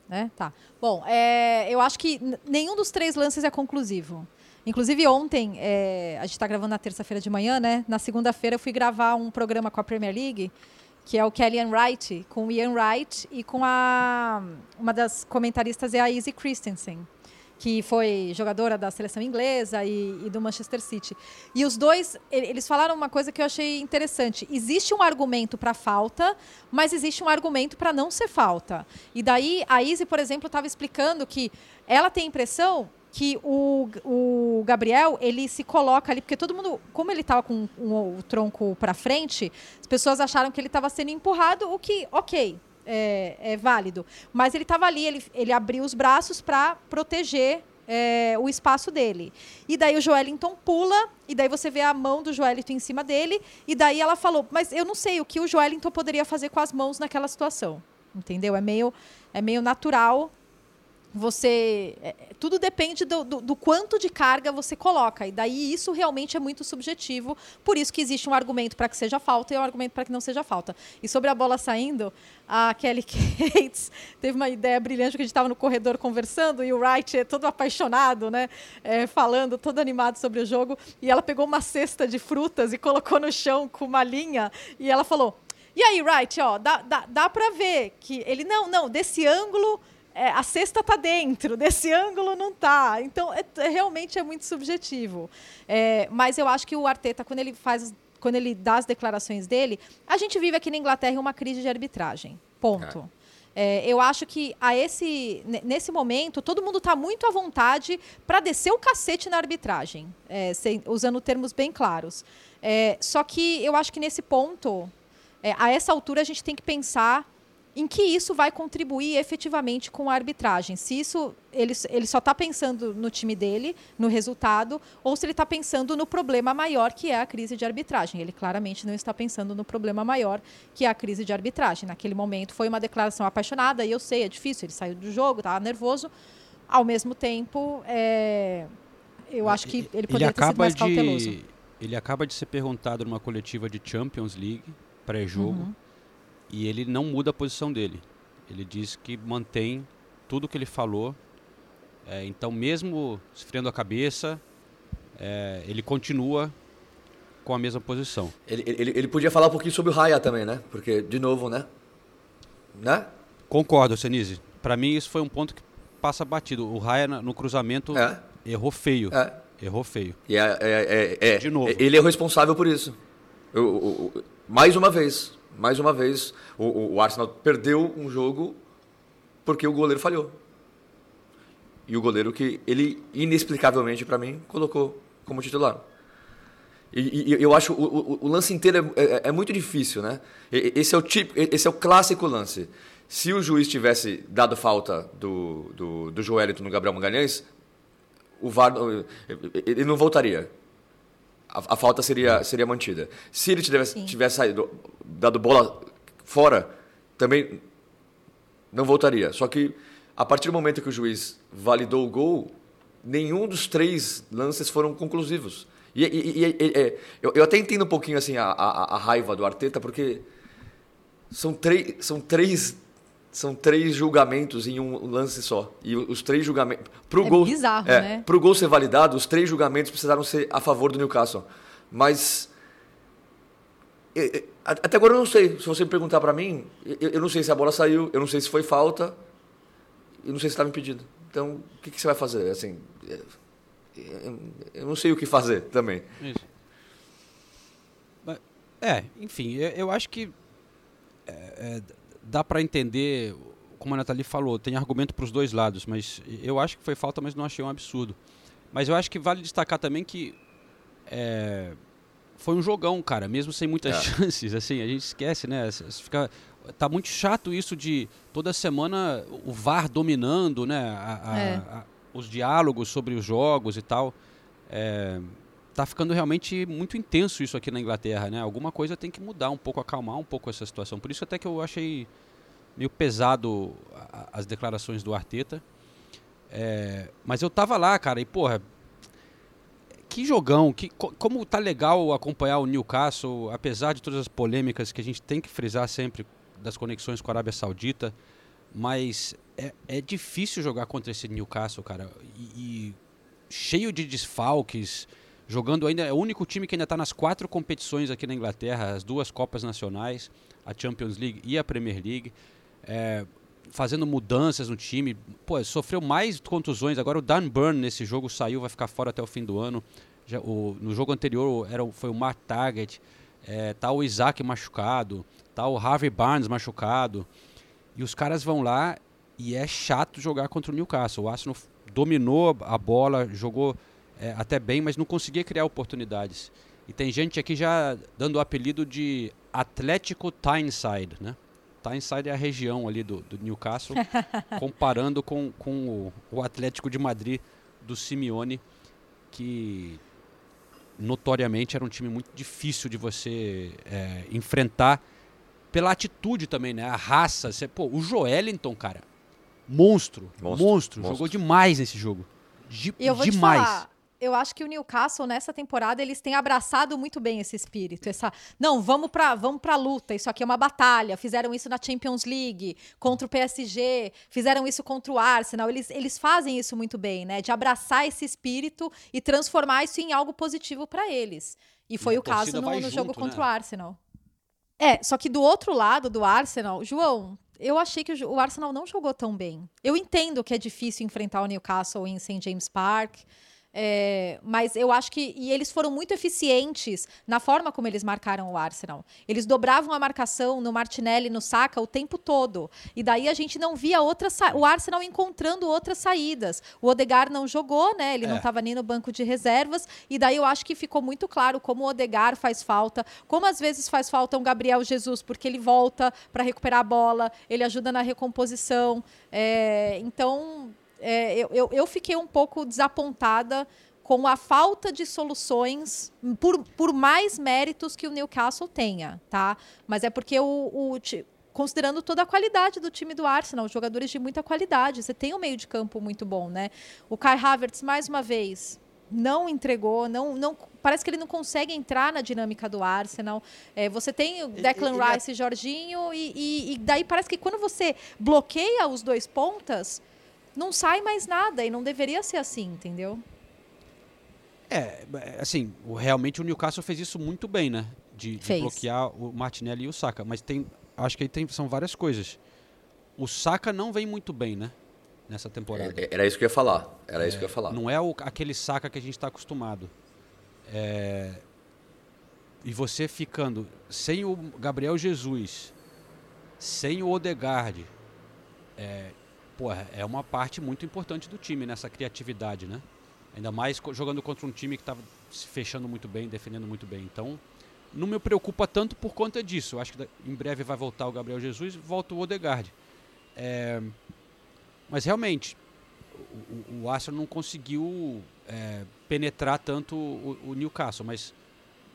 né? Tá. Bom, é, eu acho que nenhum dos três lances é conclusivo. Inclusive ontem, é, a gente está gravando na terça-feira de manhã, né? Na segunda-feira eu fui gravar um programa com a Premier League que é o Kellyanne Wright, com o Ian Wright e com a uma das comentaristas é a Izzy Christensen, que foi jogadora da seleção inglesa e, e do Manchester City. E os dois, eles falaram uma coisa que eu achei interessante. Existe um argumento para falta, mas existe um argumento para não ser falta. E daí a Izzy, por exemplo, estava explicando que ela tem a impressão que o, o Gabriel ele se coloca ali porque todo mundo como ele estava com um- o tronco para frente as pessoas acharam que ele estava sendo empurrado o que ok é, é válido. Mas ele estava ali ele, ele abriu os braços para proteger é, o espaço dele. E daí o Joelinton pula e daí você vê a mão do Joelinton em cima dele e daí ela falou mas eu não sei o que o Joelinton poderia fazer com as mãos naquela situação. Entendeu? É meio é meio natural você é, tudo depende do, do, do quanto de carga você coloca. E daí isso realmente é muito subjetivo. Por isso que existe um argumento para que seja falta e um argumento para que não seja falta. E sobre a bola saindo a Kelly *laughs* Cates teve uma ideia brilhante que a gente estava no corredor conversando e o Wright é todo apaixonado né é, falando todo animado sobre o jogo. E ela pegou uma cesta de frutas e colocou no chão com uma linha. E ela falou e aí Wright ó dá, dá, dá para ver que ele não não desse ângulo é, a cesta tá dentro, *laughs* desse ângulo não tá. Então, é, é- realmente é muito subjetivo. É, mas eu acho que o Arteta, quando ele faz, quando ele dá as declarações dele, a gente vive aqui na Inglaterra uma crise de arbitragem. Ponto. É, eu acho que a esse, ne- nesse momento todo mundo está muito à vontade para descer o cacete na arbitragem, é, sem- usando termos bem claros. É, só que eu acho que nesse ponto, é, a essa altura, a gente tem que pensar em que isso vai contribuir efetivamente com a arbitragem. Se isso ele, ele só está pensando no time dele, no resultado, ou se ele está pensando no problema maior que é a crise de arbitragem. Ele claramente não está pensando no problema maior que é a crise de arbitragem. Naquele momento foi uma declaração apaixonada e eu sei é difícil. Ele saiu do jogo, estava nervoso. Ao mesmo tempo, é, eu acho que ele ele poderia ter sido mais cauteloso. de ele acaba de ser perguntado numa coletiva de Champions League pré-jogo Uhum. E ele não muda a posição dele. Ele diz que mantém tudo que ele falou. É, então, mesmo esfriando a cabeça, é, ele continua com a mesma posição. Ele, ele, ele podia falar um pouquinho sobre o Raya também, né? Porque, de novo, né? Né? Concordo, Senise. Para mim, isso foi um ponto que passa batido. O Raya no cruzamento É. errou feio. É. Errou feio. E é, é, é, é- De novo. Ele é o responsável por isso. O- o- o- mais uma vez, mais uma vez, o, o- Arsenal perdeu um jogo porque o goleiro falhou. E o goleiro que ele, inexplicavelmente para mim, colocou como titular. E, e eu acho o, o- o lance inteiro é, é- é muito difícil, né? Esse é o tipo, esse é o clássico lance. Se o juiz tivesse dado falta do, do, do Joelito no Gabriel Magalhães, o VAR ele não voltaria. A, a falta seria, seria mantida. Se ele tivesse, tivesse saído, dado bola fora, também não voltaria. Só que a partir do momento que o juiz validou o gol, nenhum dos três lances foram conclusivos. E, e- e- e- e- eu, eu até entendo um pouquinho assim a, a- a raiva do Arteta, porque são, três são três são três julgamentos em um lance só. E os três julgamentos. Pro É gol, bizarro, é, né? Para o gol ser validado, os três julgamentos precisaram ser a favor do Newcastle. Mas. Até agora eu não sei. Se você me perguntar para mim, eu, não sei se a bola saiu, eu não sei se foi falta, eu não sei se estava impedido. Então, o que, que você vai fazer? Assim, é, é, eu não sei o que fazer também. Isso. Mas, É, enfim, eu, eu acho que é, é, dá para entender, como a Nathalie falou, tem argumento para os dois lados, mas eu acho que foi falta, mas não achei um absurdo. Mas eu acho que vale destacar também que é, foi um jogão, cara, mesmo sem muitas É. *laughs* chances, assim, a gente esquece, né? Fica, tá muito chato isso de toda semana o VAR dominando, né? a- a- É. a- os diálogos sobre os jogos e tal. Tá ficando realmente muito intenso isso aqui na Inglaterra, né? Alguma coisa tem que mudar um pouco, acalmar um pouco essa situação. Por isso até que eu achei meio pesado as declarações do Arteta. É, mas eu tava lá, cara, e porra, que jogão, que, co- como tá legal acompanhar o Newcastle, apesar de todas as polêmicas que a gente tem que frisar sempre das conexões com a Arábia Saudita, mas é, é difícil jogar contra esse Newcastle, cara, e, e cheio de desfalques, jogando ainda, é o único time que ainda está nas quatro competições aqui na Inglaterra, as duas Copas Nacionais, a Champions League e a Premier League. É, fazendo mudanças no time. Pô, sofreu mais contusões. Agora o Dan Burn nesse jogo saiu, vai ficar fora até o fim do ano. Já, o, no jogo anterior era, foi o Mark Target, é, tá o Isaac machucado, tá o Harvey Barnes machucado. E os caras vão lá e é chato jogar contra o Newcastle. O Arsenal dominou a bola, jogou é, até bem, mas não conseguia criar oportunidades. E tem gente aqui já dando o apelido de Atlético Tyneside, né? Tyneside é a região ali do, do Newcastle, *laughs* comparando com, com o, o Atlético de Madrid do Simeone, que notoriamente era um time muito difícil de você é, enfrentar pela atitude também, né? A raça. Você, pô, o Joelinton, cara, monstro, monstro, monstro, monstro. jogou demais nesse jogo. De, e eu vou demais. Te falar, eu acho que o Newcastle nessa temporada eles têm abraçado muito bem esse espírito, essa não vamos para vamos para luta, isso aqui é uma batalha. Fizeram isso na Champions League contra o PSG, fizeram isso contra o Arsenal. Eles, eles fazem isso muito bem, né? De abraçar esse espírito e transformar isso em algo positivo para eles. E foi e o caso no, no junto, jogo contra né? o Arsenal. É, só que do outro lado do Arsenal, João, eu achei que o Arsenal não jogou tão bem. Eu entendo que é difícil enfrentar o Newcastle em St. James Park. É, mas eu acho que. E eles foram muito eficientes na forma como eles marcaram o Arsenal. Eles dobravam a marcação no Martinelli no Saka o tempo todo. E daí a gente não via outra o Arsenal encontrando outras saídas. O Odegar não jogou, né? Ele é. não estava nem no banco de reservas. E daí eu acho que ficou muito claro como o Odegar faz falta, como às vezes faz falta um Gabriel Jesus, porque ele volta para recuperar a bola, ele ajuda na recomposição. É, então é, eu, eu, eu fiquei um pouco desapontada com a falta de soluções, por, por mais méritos que o Newcastle tenha, tá? Mas é porque o, o considerando toda a qualidade do time do Arsenal, jogadores de muita qualidade. Você tem um meio de campo muito bom, né? O Kai Havertz, mais uma vez, não entregou, não, não parece que ele não consegue entrar na dinâmica do Arsenal. É, você tem o Declan ele, Rice e Jorginho, e, e, e daí parece que quando você bloqueia os dois pontas não sai mais nada e não deveria ser assim, entendeu? É, assim, realmente o Newcastle fez isso muito bem, né? De, de bloquear o Martinelli e o Saka. Mas tem, acho que aí tem, são várias coisas. O Saka não vem muito bem, né? Nessa temporada. É, era isso que eu ia falar. Era é, isso que eu ia falar. Não é o, aquele Saka que a gente está acostumado. É, e você ficando sem o Gabriel Jesus, sem o Odegaard, é, é uma parte muito importante do time nessa criatividade, né? Ainda mais jogando contra um time que estava se fechando muito bem, defendendo muito bem. Então, não me preocupa tanto por conta disso. Eu acho que em breve vai voltar o Gabriel Jesus e volta o Odegaard. É, mas realmente, o, o Arsenal não conseguiu é, penetrar tanto o, o, Newcastle. Mas,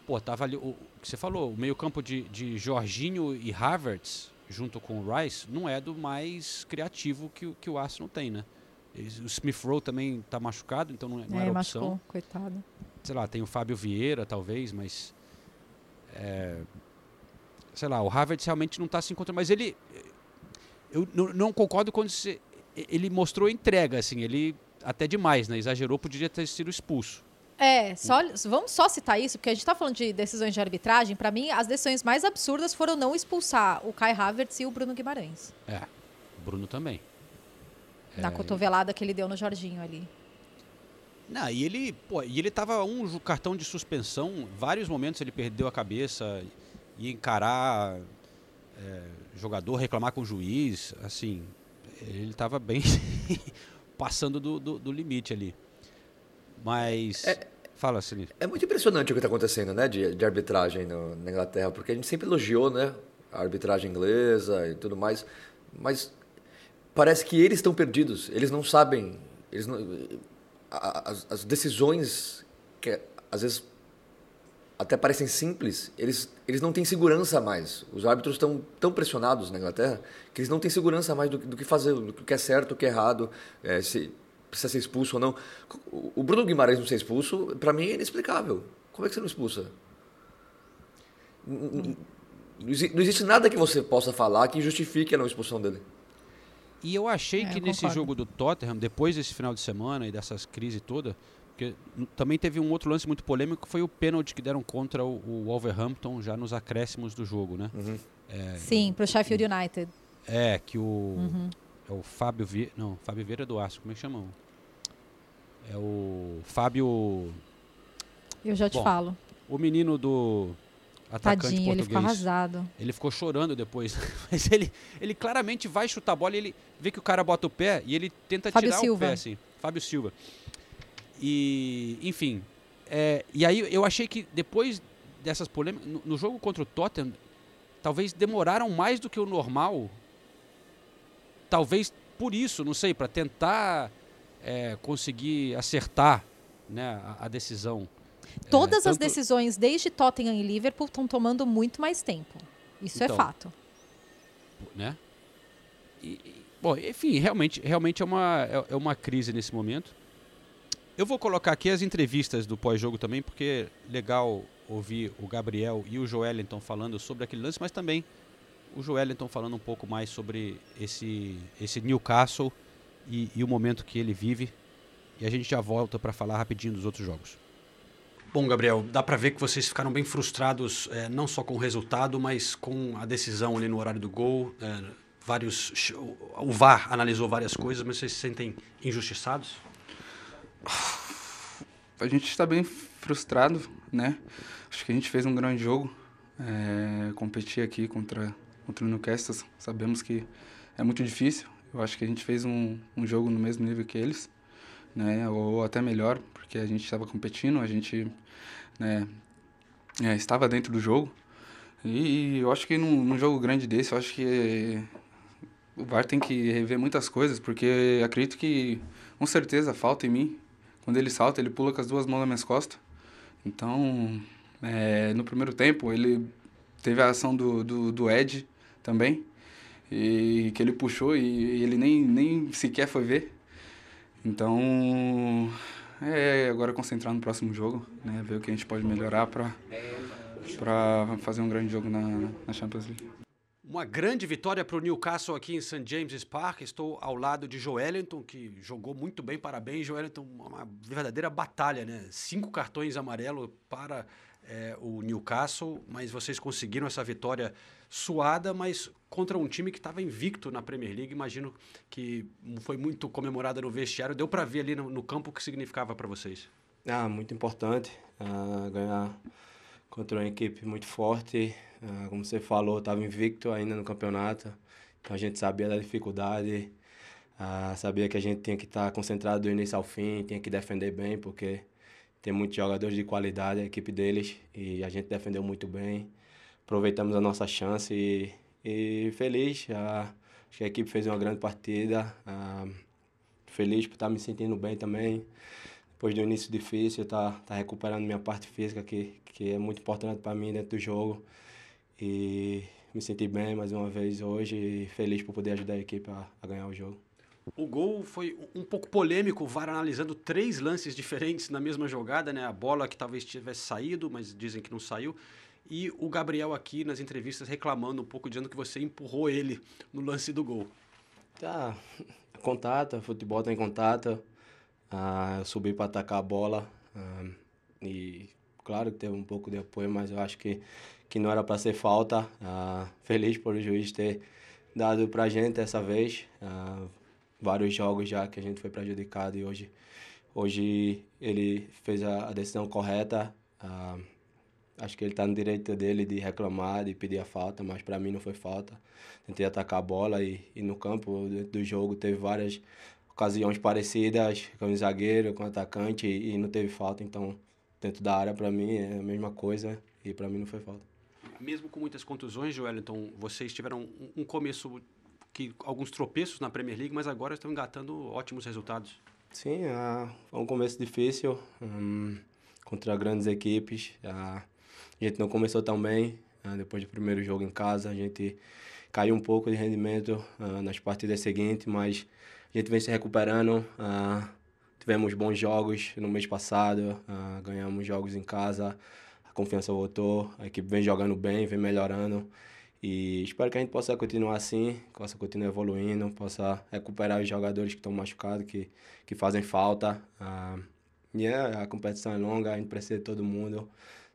pô, tava ali. O, que você falou, o meio-campo de, de Jorginho e Havertz junto com o Rice, não é do mais criativo que, que o Arsenal tem, né? O Smith Rowe também está machucado, então não, não é, era opção. Machucou, coitado. Sei lá, tem o Fábio Vieira, talvez, mas. É, sei lá, o Harvard realmente não está se encontrando. Mas ele. Eu não, não concordo quando se, ele mostrou entrega, assim, ele até demais, né? Exagerou, poderia ter sido expulso. É, só, vamos só citar isso, porque a gente está falando de decisões de arbitragem. Para mim, as decisões mais absurdas foram não expulsar o Kai Havertz e o Bruno Guimarães. É, Bruno também. Na é... cotovelada que ele deu no Jorginho ali. Não, e ele, pô, e ele tava um cartão de suspensão, vários momentos ele perdeu a cabeça, ia encarar é, jogador, reclamar com o juiz, assim, ele tava bem *laughs* passando do, do, do limite ali. Mas. É, Fala, Sinistro. É muito impressionante o que está acontecendo, né, de, de arbitragem no, na Inglaterra, porque a gente sempre elogiou, né, a arbitragem inglesa e tudo mais, mas parece que eles estão perdidos. Eles não sabem. Eles não, as, as decisões que às vezes até parecem simples, eles, eles não têm segurança mais. Os árbitros estão tão pressionados na Inglaterra que eles não têm segurança mais do, do que fazer, do que é certo, o que é errado. É, se, precisa ser expulso ou não. O Bruno Guimarães não ser expulso, para mim é inexplicável. Como é que você não expulsa? Não existe nada que você possa falar que justifique a não expulsão dele. E eu achei é, que eu nesse jogo do Tottenham, depois desse final de semana e dessas crises toda, Porque também teve um outro lance muito polêmico que foi o pênalti que deram contra o, o Wolverhampton já nos acréscimos do jogo, né? Uhum. É, Sim, pro Sheffield United. É, que o. Uhum. É o Fábio Vieira. Não, Fábio Vieira do Aço, como é que chama? É o Fábio. Eu já te Bom, falo. O menino do atacante Tadinho, ele ficou português. arrasado. Ele ficou chorando depois. *laughs* Mas ele, ele claramente vai chutar a bola e ele vê que o cara bota o pé e ele tenta Fábio tirar o Silva. pé, assim. Fábio Silva. E, enfim. é, e aí eu achei que depois dessas polêmicas, no, no jogo contra o Tottenham, talvez demoraram mais do que o normal. Talvez por isso, não sei, para tentar é, conseguir acertar né, a, a decisão. Todas as tanto- decisões, desde Tottenham e Liverpool, estão tomando muito mais tempo. Isso Então, é fato. né? E, e, bom, enfim, realmente, realmente é uma, é, é uma crise nesse momento. Eu vou colocar aqui as entrevistas do pós-jogo também, porque é legal ouvir o Gabriel e o Joelinton falando sobre aquele lance, mas também o Joelinton falando um pouco mais sobre esse, esse Newcastle e, e o momento que ele vive. E a gente já volta para falar rapidinho dos outros jogos. Bom, Gabriel, dá para ver que vocês ficaram bem frustrados, eh, não só com o resultado, mas com a decisão ali no horário do gol. eh, vários, o VAR analisou várias coisas, mas vocês se sentem injustiçados? A gente está bem frustrado, né? Acho que a gente fez um grande jogo. É, competir aqui contra, contra o Newcastle, sabemos que é muito difícil. Eu acho que a gente fez um, um jogo no mesmo nível que eles, né? Ou até melhor, porque a gente estava competindo, a gente né, é, estava dentro do jogo. E eu acho que num, num jogo grande desse, eu acho que o VAR tem que rever muitas coisas, porque acredito que com certeza falta em mim. Quando ele salta, ele pula com as duas mãos nas minhas costas. Então, é, no primeiro tempo, ele teve a ação do, do, do Ed também, e que ele puxou e ele nem, nem sequer foi ver. Então, é agora concentrar no próximo jogo, né, ver o que a gente pode melhorar para para fazer um grande jogo na, na Champions League. Uma grande vitória para o Newcastle aqui em St. James's Park. Estou ao lado de Joelinton, que jogou muito bem, parabéns, Joelinton. Uma verdadeira batalha, né? Cinco cartões amarelos para eh, o Newcastle, mas vocês conseguiram essa vitória suada, mas contra um time que estava invicto na Premier League. Imagino que foi muito comemorada no vestiário. Deu para ver ali no, no campo o que significava para vocês. Ah, muito importante ah, ganhar contra uma equipe muito forte. Ah, como você falou, estava invicto ainda no campeonato, então a gente sabia da dificuldade, ah, sabia que a gente tinha que estar concentrado do início ao fim, tinha que defender bem, porque tem muitos jogadores de qualidade, a equipe deles, e a gente defendeu muito bem. Aproveitamos a nossa chance e, e feliz. ah, acho que a equipe fez uma grande partida. ah, feliz por estar me sentindo bem também depois do início difícil, tá, tá recuperando minha parte física, que, que é muito importante para mim dentro do jogo. E me senti bem mais uma vez hoje e feliz por poder ajudar a equipe a, a ganhar o jogo. O gol foi um pouco polêmico, o VAR analisando três lances diferentes na mesma jogada, né? A bola que talvez tivesse saído, mas dizem que não saiu. E o Gabriel aqui nas entrevistas reclamando um pouco, dizendo que você empurrou ele no lance do gol. Tá, contato, futebol tem contato. Ah, eu subi para atacar a bola ah, e claro que teve um pouco de apoio, mas eu acho que, que não era para ser falta. Ah, feliz por o juiz ter dado para gente dessa vez. Ah, vários jogos já que a gente foi prejudicado e hoje, hoje ele fez a, a decisão correta. Ah, acho que ele está no direito dele de reclamar, de pedir a falta, mas para mim não foi falta. Tentei atacar a bola e, e no campo do, jogo teve várias ocasiões parecidas com o zagueiro, com o atacante e, e não teve falta. Então, dentro da área, para mim é a mesma coisa e para mim não foi falta. Mesmo com muitas contusões, Joelinton, vocês tiveram um, um começo que alguns tropeços na Premier League, mas agora estão engatando ótimos resultados. Sim, ah, foi um começo difícil hum, contra grandes equipes. Ah, a gente não começou tão bem. ah, depois do primeiro jogo em casa, a gente caiu um pouco de rendimento ah, nas partidas seguintes, mas a gente vem se recuperando. ah, tivemos bons jogos no mês passado, ganhamos jogos em casa, a confiança voltou, a equipe vem jogando bem, vem melhorando. E espero que a gente possa continuar assim, possa continuar evoluindo, possa recuperar os jogadores que estão machucados, que, que fazem falta. ah, Yeah, a competição é longa, a gente precisa de todo mundo.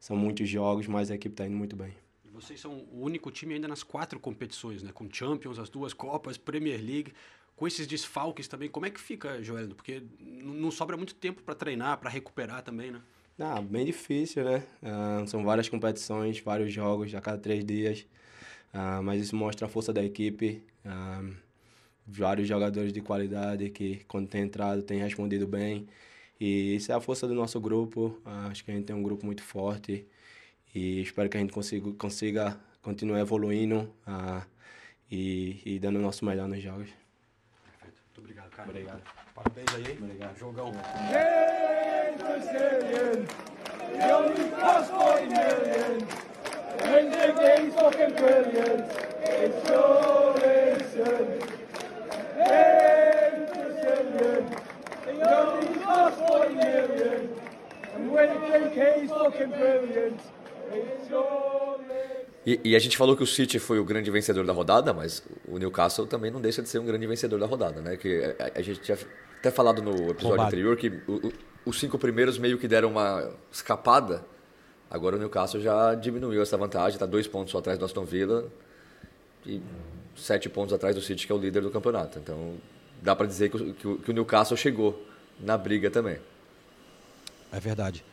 São muitos jogos, mas a equipe está indo muito bem. E vocês são o único time ainda nas quatro competições, né? Com Champions, as duas Copas, Premier League. Com esses desfalques também, como é que fica, Joelino? Porque não sobra muito tempo para treinar, para recuperar também, né? Ah, bem difícil, né? Ah, são várias competições, vários jogos a cada três dias. Ah, mas isso mostra a força da equipe. Ah, vários jogadores de qualidade que, quando tem entrado, têm respondido bem. E isso é a força do nosso grupo. Ah, acho que a gente tem um grupo muito forte. E espero que a gente consiga, consiga continuar evoluindo ah, e, e dando o nosso melhor nos jogos. Muito obrigado, cara. Obrigado. Parabéns aí. Obrigado. Jogão. E, e a gente falou que o City foi o grande vencedor da rodada, mas o Newcastle também não deixa de ser um grande vencedor da rodada, né? Que a, a gente tinha até falado no episódio Roubado. anterior que o- o- os cinco primeiros meio que deram uma escapada. Agora o Newcastle já diminuiu essa vantagem, está dois pontos atrás do Aston Villa e sete pontos atrás do City, que é o líder do campeonato. Então dá para dizer que o- que o Newcastle chegou na briga também. É verdade.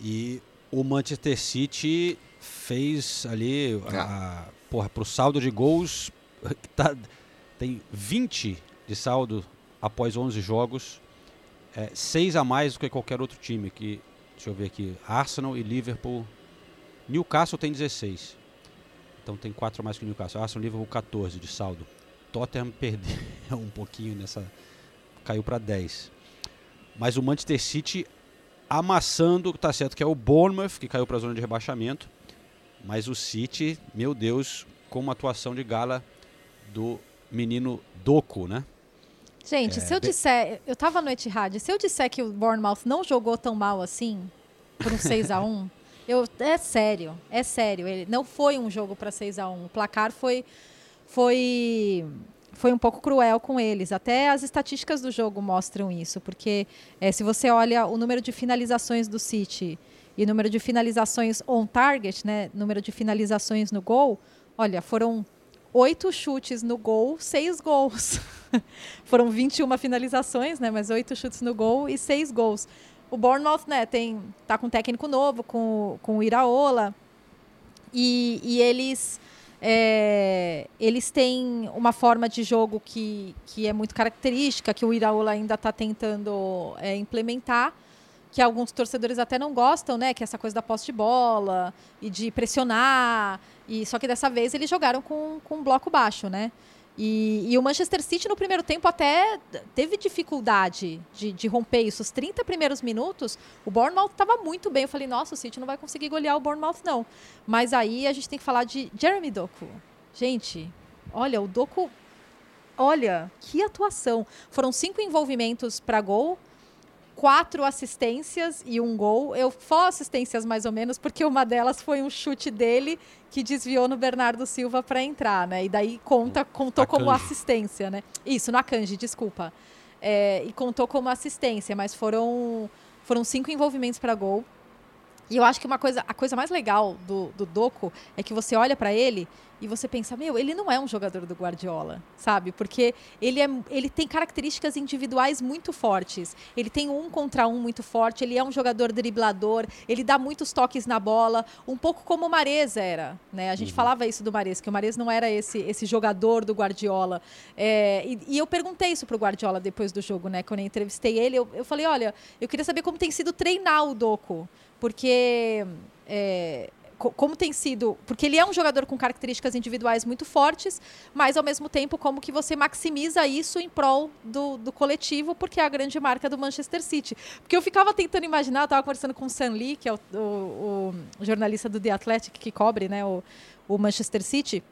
E o Manchester City fez ali a, porra, pro saldo de gols *laughs* tá, tem 20 de saldo após 11 jogos, é, 6 a mais do que qualquer outro time que deixa eu ver aqui, Arsenal e Liverpool. Newcastle tem 16. Então tem 4 a mais que o Newcastle. Arsenal e Liverpool 14 de saldo. Tottenham *laughs* perdeu um pouquinho nessa caiu para 10. Mas o Manchester City amassando, tá certo que é o Bournemouth, que caiu para a zona de rebaixamento. Mas o City, meu Deus, com uma atuação de gala do menino Doku, né? Gente, É, se eu bem- disser, eu tava no Etihad, se eu disser que o Bournemouth não jogou tão mal assim, por um 6 a 1 *laughs* eu, é sério, é sério. Ele não foi um jogo para 6 a 1 O placar foi, foi, foi um pouco cruel com eles. Até as estatísticas do jogo mostram isso, porque eh, se você olha o número de finalizações do City e o número de finalizações on target, né, número de finalizações no gol, olha, foram oito chutes no gol, seis gols. *laughs* Foram 21 finalizações, né? Mas oito chutes no gol e seis gols. O Bournemouth, né, tem, tá com um técnico novo, com, com o Iraola. E, e eles, é, eles têm uma forma de jogo que, que é muito característica, que o Iraola ainda está tentando é, implementar, que alguns torcedores até não gostam, né? Que é essa coisa da posse de bola e de pressionar. E só que dessa vez eles jogaram com, com um bloco baixo, né? E, e o Manchester City no primeiro tempo até teve dificuldade de, de romper isso. Os 30 primeiros minutos, o Bournemouth estava muito bem. Eu falei, nossa, o City não vai conseguir golear o Bournemouth, não. Mas aí a gente tem que falar de Jeremy Doku. Gente, olha, o Doku. Olha, que atuação. Foram cinco envolvimentos para gol, quatro assistências e um gol. Eu falo assistências mais ou menos, porque uma delas foi um chute dele que desviou no Bernardo Silva para entrar, né? E daí conta, contou como assistência, né? Isso, no Akanji, desculpa. É, e contou como assistência, mas foram, foram cinco envolvimentos para gol. E eu acho que uma coisa, a coisa mais legal do, do Doco é que você olha para ele e você pensa, meu, ele não é um jogador do Guardiola, sabe? Porque ele, é, ele tem características individuais muito fortes. Ele tem um contra um muito forte, ele é um jogador driblador, ele dá muitos toques na bola, um pouco como o Mares era, né? A gente falava isso do Mares, que o Mares não era esse, esse jogador do Guardiola. É, e, e eu perguntei isso pro Guardiola depois do jogo, né? Quando eu entrevistei ele, eu, eu falei, olha, eu queria saber como tem sido treinar o Doco, porque é, co- como tem sido, porque ele é um jogador com características individuais muito fortes, mas ao mesmo tempo como que você maximiza isso em prol do, do coletivo, porque é a grande marca do Manchester City. Porque eu ficava tentando imaginar, eu estava conversando com o Sam Lee, que é o, o- o jornalista do The Athletic que cobre, né, o, o Manchester City.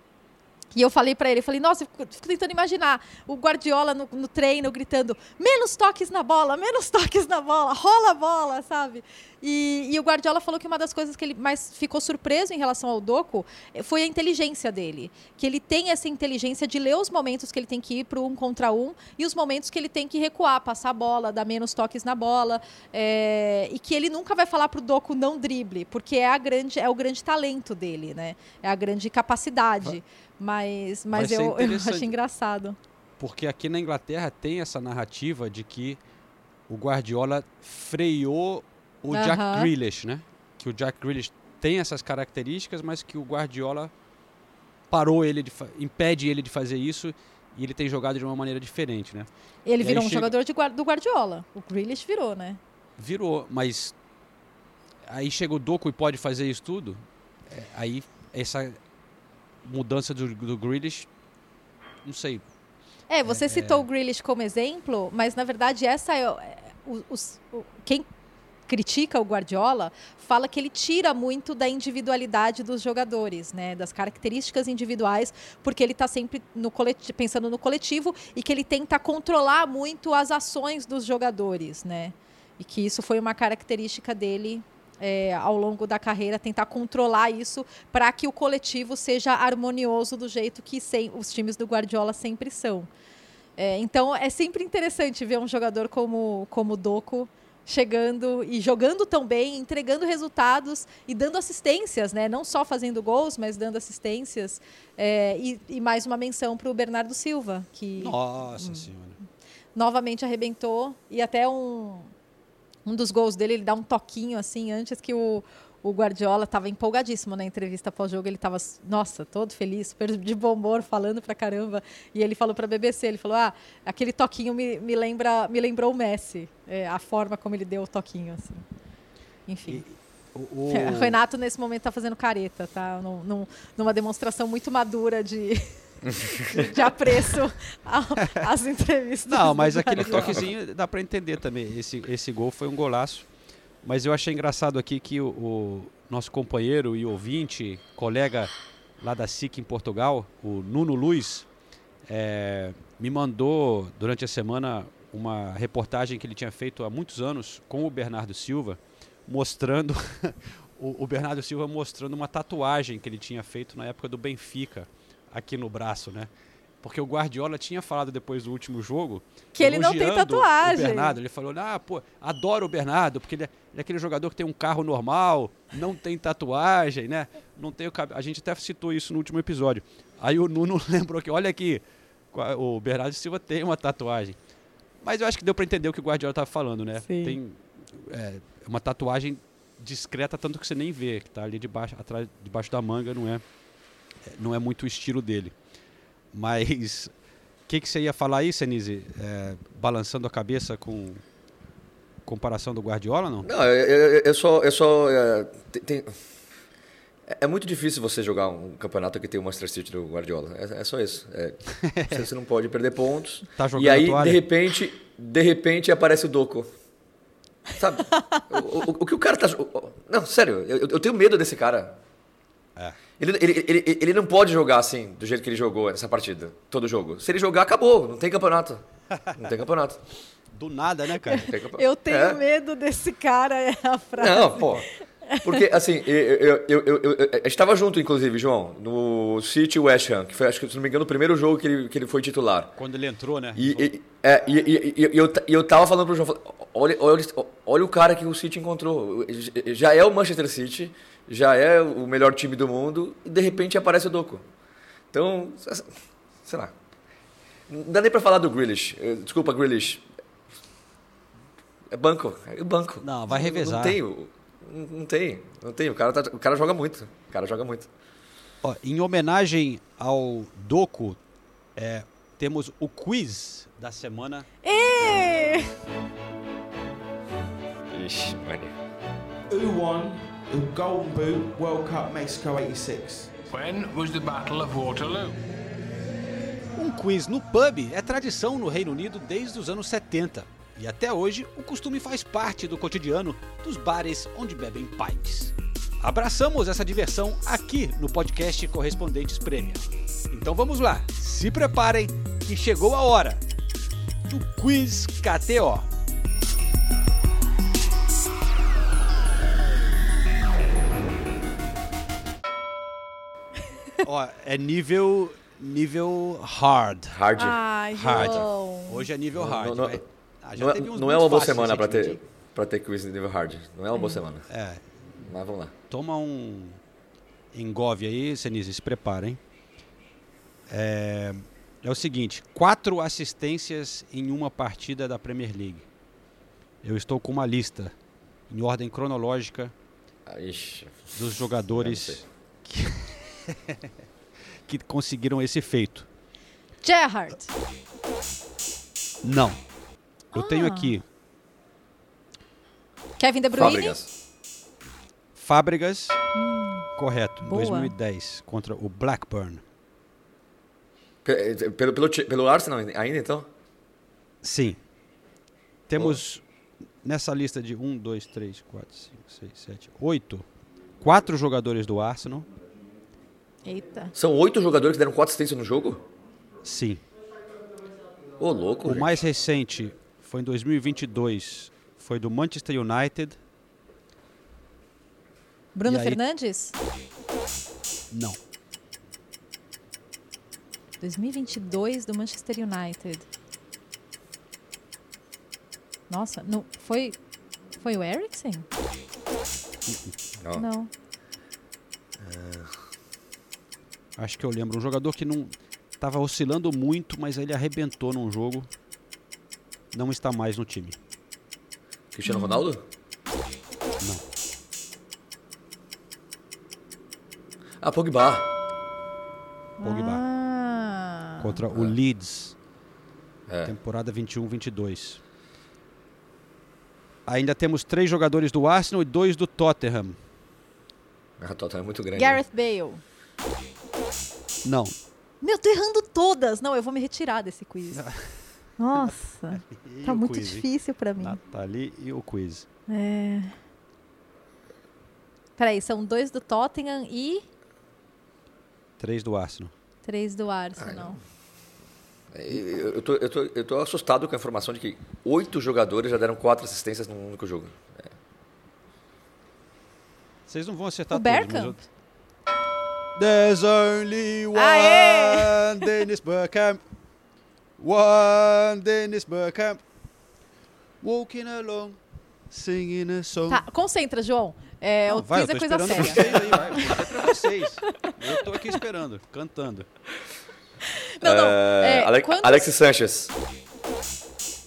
E eu falei pra ele, falei, nossa, eu fico tentando imaginar o Guardiola no, no treino gritando, menos toques na bola, menos *laughs* toques na bola, rola a bola, sabe? E, e o Guardiola falou que uma das coisas que ele mais ficou surpreso em relação ao Doku eh, foi a inteligência dele. Que ele tem essa inteligência de ler os momentos que ele tem que ir para um contra um e os momentos que ele tem que recuar, passar a bola, dar menos toques na bola. é, e que ele nunca vai falar para o Doku não drible, porque é, a grande, é o grande talento dele, né? É a grande capacidade. Mas, mas eu, eu achei engraçado. Porque aqui na Inglaterra tem essa narrativa de que o Guardiola freou o Jack. Grealish, né? Que o Jack Grealish tem essas características, mas que o Guardiola parou ele, impede ele de fazer isso e ele tem jogado de uma maneira diferente, né? Ele E virou um chega- jogador de do Guardiola. O Grealish virou, né? Virou, mas aí chega o Doku e pode fazer isso tudo. é, aí essa mudança do, do Grealish, não sei. É, você É, citou o Grealish como exemplo, mas na verdade essa é, é, os- o- quem critica o Guardiola fala que ele tira muito da individualidade dos jogadores, né, das características individuais, porque ele está sempre no coleti- pensando no coletivo e que ele tenta controlar muito as ações dos jogadores, né, e que isso foi uma característica dele é, ao longo da carreira tentar controlar isso para que o coletivo seja harmonioso do jeito que sem- os times do Guardiola sempre são. É, então é sempre interessante ver um jogador como como o Doku chegando e jogando tão bem, entregando resultados e dando assistências, né? Não só fazendo gols, mas dando assistências. É, e, e mais uma menção para o Bernardo Silva, que Nossa senhora. novamente arrebentou e até um um dos gols dele ele dá um toquinho assim antes que o, o Guardiola estava empolgadíssimo na entrevista pós-jogo ele estava nossa todo feliz super de bom humor falando pra caramba. E ele falou para a BBC ele falou ah aquele toquinho me, me lembra me lembrou o Messi é, a forma como ele deu o toquinho assim. Enfim. O, o- *laughs* o Renato nesse momento tá fazendo careta tá? Num- num- numa demonstração muito madura de *laughs* de apreço às entrevistas Não, mas aquele toquezinho dá pra entender também. Esse, esse gol foi um golaço. Mas eu achei engraçado aqui que o, o nosso companheiro e ouvinte, colega lá da SIC em Portugal, o Nuno Luiz, eh, me mandou durante a semana uma reportagem que ele tinha feito há muitos anos com o Bernardo Silva, mostrando *laughs* o, o Bernardo Silva mostrando uma tatuagem que ele tinha feito na época do Benfica aqui no braço, né? Porque o Guardiola tinha falado depois do último jogo Que ele não tem tatuagem. O Bernardo, ele falou: "Ah, pô, adoro o Bernardo, porque ele é, ele é aquele jogador que tem um carro normal, não tem tatuagem, né? Não tem o. A gente até citou isso no último episódio. Aí o Nuno *laughs* lembrou que, olha aqui, o Bernardo Silva tem uma tatuagem. Mas eu acho que deu para entender o que o Guardiola estava falando, né? Sim. Tem é, uma tatuagem discreta, tanto que você nem vê, que tá ali debaixo, atrás, debaixo da manga, não é, não é muito o estilo dele. Mas o *laughs* que, que você ia falar aí, Senise? É, balançando a cabeça com comparação do Guardiola, não? Não, eu, eu, eu só. Eu só é, tem- é- é muito difícil você jogar um campeonato que tem o Manchester City do Guardiola. É, é só isso. É, *laughs* você, não pode perder pontos. Tá jogando e aí, de repente, de repente aparece o Doco. Sabe? *laughs* o, o- o que o cara tá. Não, sério, eu, eu tenho medo desse cara. É. Ele, ele, ele, ele não pode jogar assim, do jeito que ele jogou nessa partida, todo jogo. Se ele jogar, acabou. Não tem campeonato. Não tem campeonato. *laughs* Do nada, né, cara? Eu tenho É. medo desse cara, é a frase. Não, pô. Porque, assim, eu, eu, eu, eu, eu- a gente estava junto, inclusive, João, no City West Ham, que foi, acho que, se não me engano, o primeiro jogo que ele, que ele foi titular. Quando ele entrou, né? E, e, é, e, e- e- e eu, e eu tava falando pro João, olha, olha, olha o cara que o City encontrou. Já é o Manchester City, já é o melhor time do mundo, e de repente aparece o Doku. Então, sei lá. Não dá nem pra falar do Grealish. Desculpa, Grealish. É banco, é banco. Não, vai revezar. Não tem, não, tem, não tem. O cara, tá- o cara joga muito, o cara joga muito. Ó, em homenagem ao Doku, é, temos o quiz da semana. Ê! Ixi, mano. Who won the Golden Boot World Cup Mexico 86? When was the Battle of Waterloo? Um quiz no pub é tradição no Reino Unido desde os anos 70. E até hoje, o costume faz parte do cotidiano dos bares onde bebem pints. Abraçamos essa diversão aqui no podcast Correspondentes Prêmio. Então vamos lá, se preparem que chegou a hora do Quiz KTO. Ó, é nível. nível hard. Hard. Ai, Hard. João. Hoje é nível Não- hard. não- vai. Ah, já não, é- teve uns não é uma boa semana pra recentemente, ter, pra ter quiz de nível hard. Não é uma boa semana. É. Mas vamos lá. Toma um engove aí, Senise, se prepara, hein? É, é o seguinte, quatro assistências em uma partida da Premier League. Eu estou com uma lista em ordem cronológica Ah, ixi. dos jogadores que, *laughs* que conseguiram esse feito. Gerrard. Não. Eu tenho Ah. aqui Kevin De Bruyne. Fábricas. Fábricas, correto, em boa. 2010, contra o Blackburn. Pe- Pelo, pelo, pelo Arsenal ainda, então? Sim. Temos nessa lista de 1, 2, 3, 4, 5, 6, 7, 8. Quatro jogadores do Arsenal. Eita. São oito jogadores que deram quatro assistências no jogo? Sim. Ô, louco, O gente. mais recente foi em 2022. Foi do Manchester United. Bruno aí- Fernandes. Não. 2022 do Manchester United. Nossa, não, foi foi o Eriksen? Não. Não. Acho que eu lembro. Um jogador que não estava oscilando muito, mas ele arrebentou num jogo. Não está mais no time. Cristiano Ronaldo? Não. Ah, Pogba. Pogba. Ah. Contra o Leeds. É. Temporada 21-22. Ainda temos três jogadores do Arsenal e dois do Tottenham. A Tottenham é muito grande. Gareth Bale. Não. Meu, tô errando todas. Não, eu vou me retirar desse quiz. *laughs* Nossa, E tá o muito quiz, hein? difícil pra mim. Nathalie e o quiz. É. Peraí, são dois do Tottenham e Três do Arsenal. três do Arsenal. É, Eu, eu, tô, eu, tô, eu tô assustado com a informação de que oito jogadores já deram quatro assistências num único jogo. É. Vocês não vão acertar O todos, mas Bergkamp? eu- There's only one Aê! Dennis Bergkamp. One Dennis Bergkamp. Walking along, singing a song. Tá, concentra, João. É, Não, o vai, quiz eu é coisa séria. vocês aí, vai. Concentra vocês. Eu tô aqui esperando, cantando. *laughs* Não, não. É, É, Ale- quantos- Alexis Sanchez.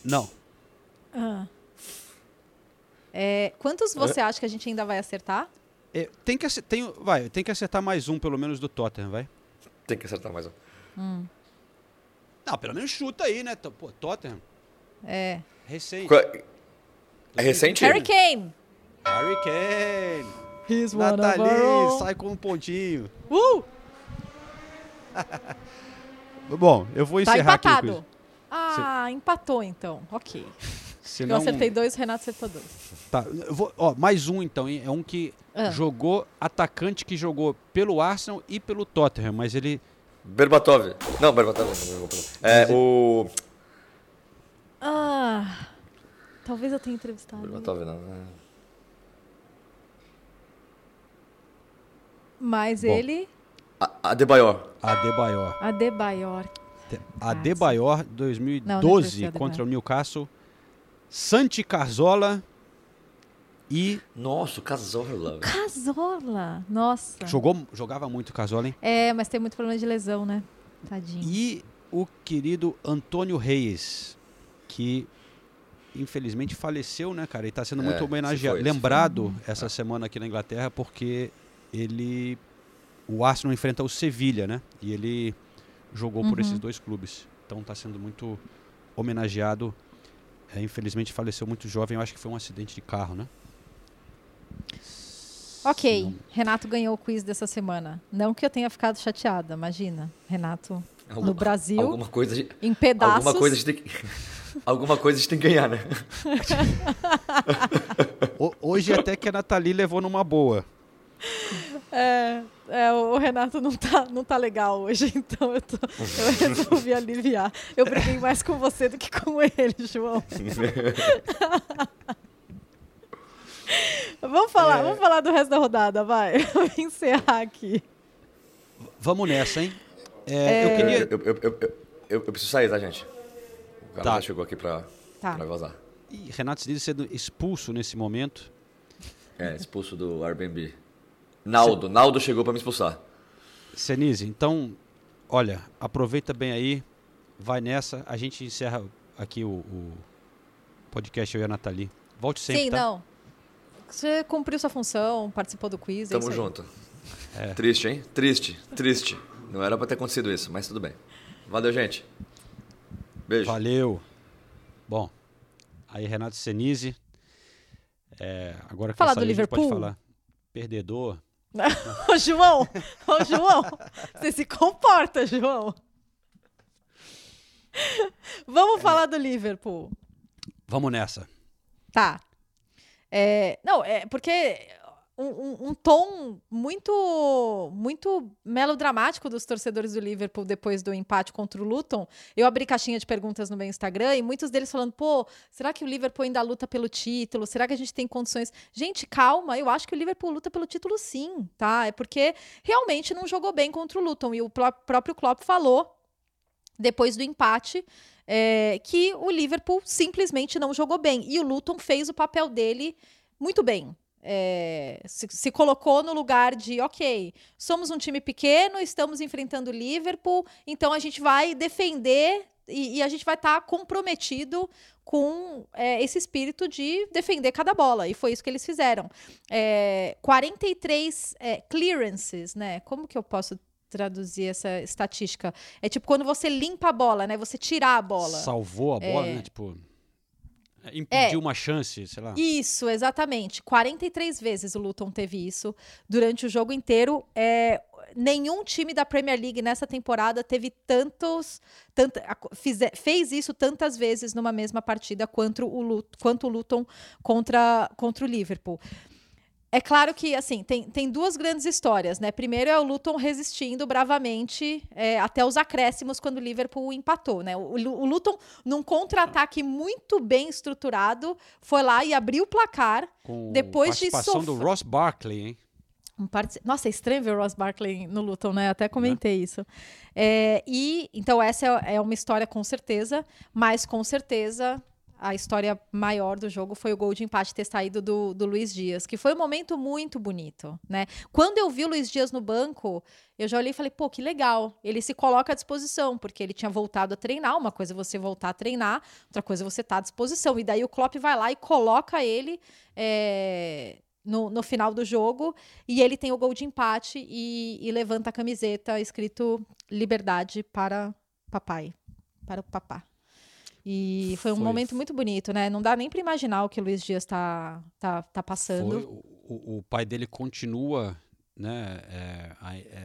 Não. Ah. É, quantos você acha que a gente ainda vai acertar? É, tem, que, ace- tem, vai, tem que acertar mais um, pelo menos, do Tottenham, vai. Tem que acertar mais um. Hum, Não, pelo menos chuta aí, né? Pô, Tottenham, é. recente. Qual- É recente? Harry Kane. Harry Kane. He's one of our Nathalie, sai com um pontinho. Uh! *laughs* Bom, eu vou Tá encerrar aqui quiz. empatado. Ah, empatou então. Ok. Se Eu não- acertei dois, o Renato acertou dois. Tá, eu vou, ó, mais um então, hein? É um que Ah. jogou, atacante que jogou pelo Arsenal e pelo Tottenham, mas ele. Berbatov. Não, Berbatov não. não, não. É o. Ah, talvez eu tenha entrevistado. Berbatov não. né? Mas Bom. ele, A- Adebayor. Adebayor. Adebayor. Adebayor, Não, não 2012, conheci Adebayor. contra o Newcastle. Santi Carzola e. Nossa, o Casola. Casola. Nossa. Jogou, jogava muito o Carzola, hein? É, mas tem muito problema de lesão, né? Tadinho. E o querido Antônio Reis, que infelizmente faleceu, né, cara? E está sendo É, muito se homenageado, se lembrado Uhum. essa semana aqui na Inglaterra, porque ele. O Arsenal enfrenta o Sevilha, né? E ele jogou por Uhum. esses dois clubes. Então está sendo muito homenageado. É, infelizmente faleceu muito jovem, eu acho que foi um acidente de carro, né? Ok, Renato ganhou o quiz dessa semana. Não que eu tenha ficado chateada, imagina. Renato no Brasil, Alguma coisa de, em pedaços. Alguma coisa a gente tem que. *laughs* alguma coisa a gente tem que ganhar, né? *laughs* Ho- Hoje até que a Nathalie levou numa boa. É, é, o Renato não tá, não tá legal hoje, *laughs* então eu, tô- eu resolvi aliviar. Eu briguei mais com você do que com ele, João. *laughs* vamos falar, É. vamos falar do resto da rodada, vai. *laughs* Vou encerrar aqui. Vamos nessa, hein? É, É. Eu queria. Eu, eu, eu, eu, eu- eu preciso sair, tá, gente? O cara Tá. chegou aqui pra, Tá. pra vazar. Ih, Renato Sinise sendo expulso nesse momento. É, expulso do Airbnb. Naldo, Naldo chegou pra me expulsar. Senise, então, olha, aproveita bem aí, vai nessa. A gente encerra aqui o, o podcast eu e a Nathalie. Volte sempre, Sim, tá? não. Você cumpriu sua função, participou do quiz. é Tamo isso aí. junto. É. Triste, hein? Triste, triste. Não era pra ter acontecido isso, mas tudo bem. Valeu, gente. Beijo. Valeu. Bom, aí Renato Senise. É, agora que Falar do gente pode Liverpool? falar. Perdedor. Ô, João! Ô, João! Você se comporta, João! Vamos falar do Liverpool. Vamos nessa. Tá. É, não, é porque um, um- tom muito muito melodramático dos torcedores do Liverpool depois do empate contra o Luton. Eu abri caixinha de perguntas no meu Instagram e muitos deles falando: pô, será que o Liverpool ainda luta pelo título? Será que a gente tem condições? Gente, calma, eu acho que o Liverpool luta pelo título sim, tá? É porque realmente não jogou bem contra o Luton e o pró- próprio Klopp falou depois do empate, é, que o Liverpool simplesmente não jogou bem. E o Luton fez o papel dele muito bem. É, se, se colocou no lugar de, ok, somos um time pequeno, estamos enfrentando o Liverpool, então a gente vai defender e, e a gente vai estar comprometido com é, esse espírito de defender cada bola. E foi isso que eles fizeram. É, 43 é, clearances, né? Como que eu posso traduzir essa estatística? É tipo quando você limpa a bola, né? Você tirar a bola. Salvou a bola, É. né? Tipo, impediu uma chance, sei lá. Isso, exatamente. 43 vezes o Luton teve isso durante o jogo inteiro. É, nenhum time da Premier League nessa temporada teve tantos. Tanta, a- fize- fez isso tantas vezes numa mesma partida quanto o, Lut- quanto o Luton contra, contra o Liverpool. É claro que, assim, tem, tem duas grandes histórias, né? Primeiro é o Luton resistindo bravamente é, até os acréscimos quando o Liverpool empatou, né? O, o Luton, num contra-ataque muito bem estruturado, foi lá e abriu o placar Com depois de participação sofrer... do Ross Barkley, hein? Um partici- Nossa, é estranho ver o Ross Barkley no Luton, né? Até comentei isso. É, e então essa é, é uma história com certeza, mas com certeza a história maior do jogo foi o gol de empate ter saído do, do Luiz Dias, que foi um momento muito bonito, né? Quando eu vi o Luiz Dias no banco, eu já olhei e falei, pô, que legal. Ele se coloca à disposição, porque ele tinha voltado a treinar. Uma coisa é você voltar a treinar, outra coisa é você estar à disposição. E daí o Klopp vai lá e coloca ele é, no, no final do jogo e ele tem o gol de empate e, e levanta a camiseta escrito liberdade para papai, para o papá. E foi um Foi- momento muito bonito, né? Não dá nem para imaginar o que o Luiz Dias tá, tá, tá passando. Foi, o, o- pai dele continua né, é,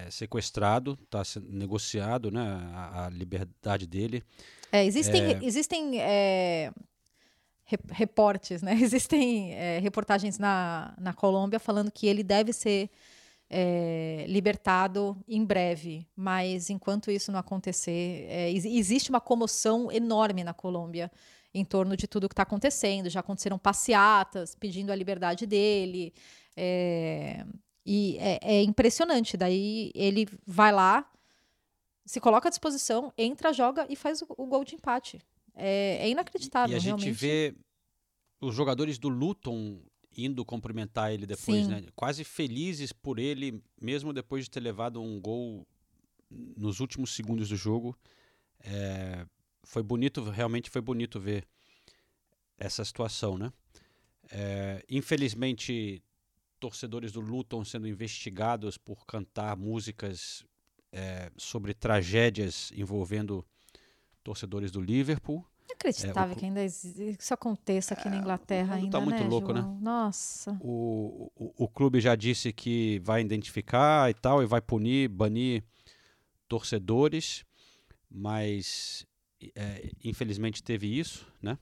é, sequestrado, está negociado né, a, a liberdade dele. É, existem, É. existem é, re- reportes, né? *laughs* Existem é, reportagens na, na Colômbia falando que ele deve ser é, libertado em breve, mas enquanto isso não acontecer, é, ex- existe uma comoção enorme na Colômbia em torno de tudo que está acontecendo. Já aconteceram passeatas pedindo a liberdade dele. é, e é, é impressionante. Daí ele vai lá, se coloca à disposição, entra, joga e faz o, o gol de empate. É, é inacreditável, e a gente realmente. vê os jogadores do Luton indo cumprimentar ele depois, Sim. né? Quase felizes por ele, mesmo depois de ter levado um gol nos últimos segundos do jogo. É, foi bonito, realmente foi bonito ver essa situação, né? É, infelizmente, torcedores do Luton sendo investigados por cantar músicas é, sobre tragédias envolvendo torcedores do Liverpool. Inacreditável É, o- que ainda isso aconteça aqui na Inglaterra mundo ainda, tá muito né, louco, né? João? Nossa. O, o, o clube já disse que vai identificar e tal, e vai punir, banir torcedores, mas é, infelizmente teve isso, né?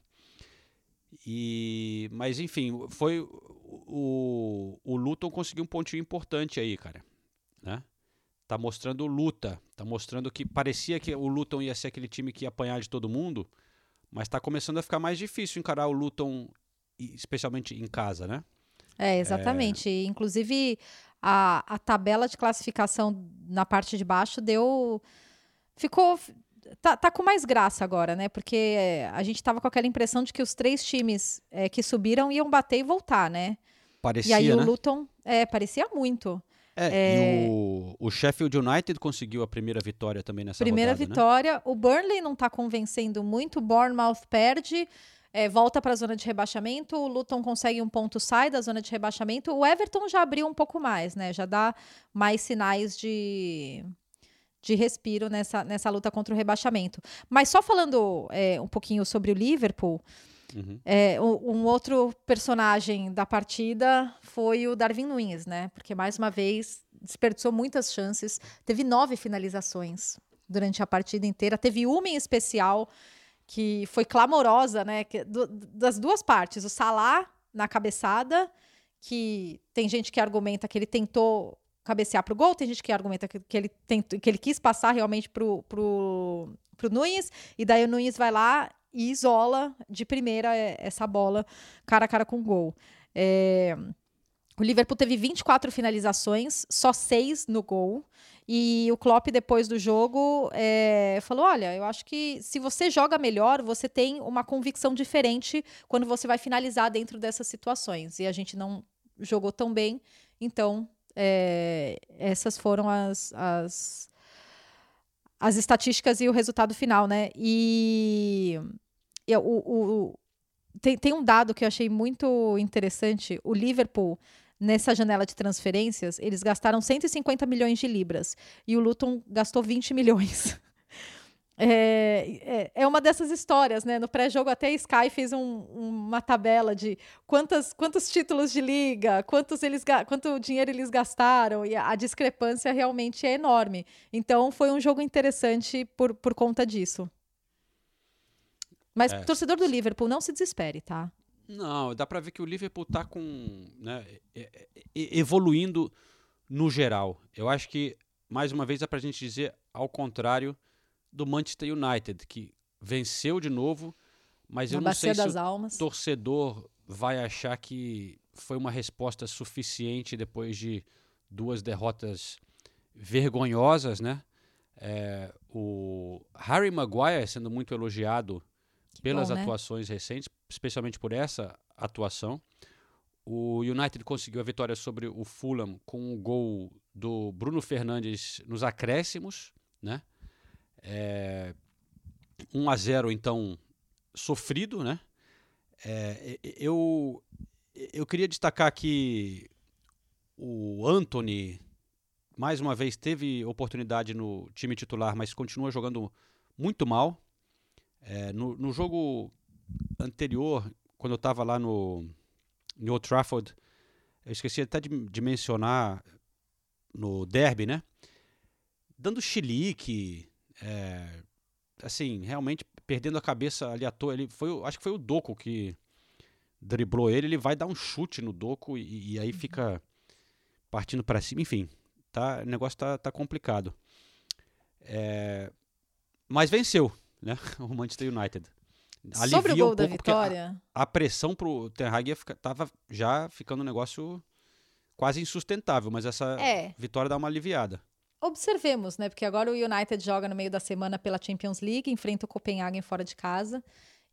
E, mas enfim, foi o, o Luton conseguiu um pontinho importante aí, cara, né? Tá mostrando luta, tá mostrando que parecia que o Luton ia ser aquele time que ia apanhar de todo mundo, mas tá começando a ficar mais difícil encarar o Luton, especialmente em casa, né? É, exatamente. Inclusive, a, a tabela de classificação na parte de baixo deu. Ficou. Tá, tá com mais graça agora, né? Porque é, a gente tava com aquela impressão de que os três times é, que subiram iam bater e voltar, né? Parecia, e aí o né? Luton. É, parecia muito. É, É. e o, o Sheffield United conseguiu a primeira vitória também nessa Primeira rodada, né? vitória. O Burnley não tá convencendo muito. O Bournemouth perde. é, volta para a zona de rebaixamento. O Luton consegue um ponto, sai da zona de rebaixamento. O Everton já abriu um pouco mais, né? Já dá mais sinais de, de respiro nessa, nessa luta contra o rebaixamento. Mas só falando é, um pouquinho sobre o Liverpool. Uhum. É, um, outro personagem da partida foi o Darwin Nunes, né? Porque mais uma vez desperdiçou muitas chances. Teve nove finalizações durante a partida inteira. Teve uma em especial que foi clamorosa, né? que- do- das duas partes. O Salah na cabeçada, que tem gente que argumenta que ele tentou cabecear para o gol, tem gente que argumenta que, que ele tentou, que ele quis passar realmente pro, pro Nunes, e daí o Nunes vai lá e isola de primeira é, essa bola cara a cara com o gol. É, o Liverpool teve 24 finalizações, só seis no gol. E o Klopp, depois do jogo, é, falou: Olha, eu acho que se você joga melhor, você tem uma convicção diferente quando você vai finalizar dentro dessas situações. E a gente não jogou tão bem, então é, essas foram as, as, as estatísticas e o resultado final, né? E, e o, o- tem, tem um dado que eu achei muito interessante. O Liverpool, nessa janela de transferências, eles gastaram 150 milhões de libras e o Luton gastou 20 milhões. É, é, é uma dessas histórias, né? No pré-jogo, até a Sky fez um- uma tabela de quantas, quantos títulos de liga, quantos eles, quanto dinheiro eles gastaram, e a, a discrepância realmente é enorme. Então, foi um jogo interessante por, por conta disso. Mas, É. torcedor do Liverpool, não se desespere, tá? Não, dá pra ver que o Liverpool tá com, né, e- e- evoluindo no geral. Eu acho que mais uma vez é pra gente dizer ao contrário do Manchester United, que venceu de novo, mas Na eu não sei se o Almas. torcedor vai achar que foi uma resposta suficiente depois de duas derrotas vergonhosas, né? É, o Harry Maguire sendo muito elogiado pelas bom, né? atuações recentes, especialmente por essa atuação. O United conseguiu a vitória sobre o Fulham com o gol do Bruno Fernandes nos acréscimos, né? É, 1 a 0 então sofrido, né? É, eu eu queria destacar aqui o Anthony mais uma vez teve oportunidade no time titular, mas continua jogando muito mal. É, no, no jogo anterior, quando eu estava lá no, no Old Trafford, eu esqueci até de, de mencionar no derby, né? Dando chilique, é, assim, realmente perdendo a cabeça ali à toa. Ele foi, acho que foi o Doco que driblou ele. Ele vai dar um chute no Doco e, e aí fica partindo para cima. Enfim, tá, o negócio tá, tá complicado. É, mas venceu, né? *laughs* O Manchester United. Sobre o Alivia gol um da porque a- vitória. A, pressão pro Ten Hag tava já ficando um negócio quase insustentável, mas essa É. vitória dá uma aliviada. Observemos, né? Porque agora o United joga no meio da semana pela Champions League, enfrenta o Copenhagen fora de casa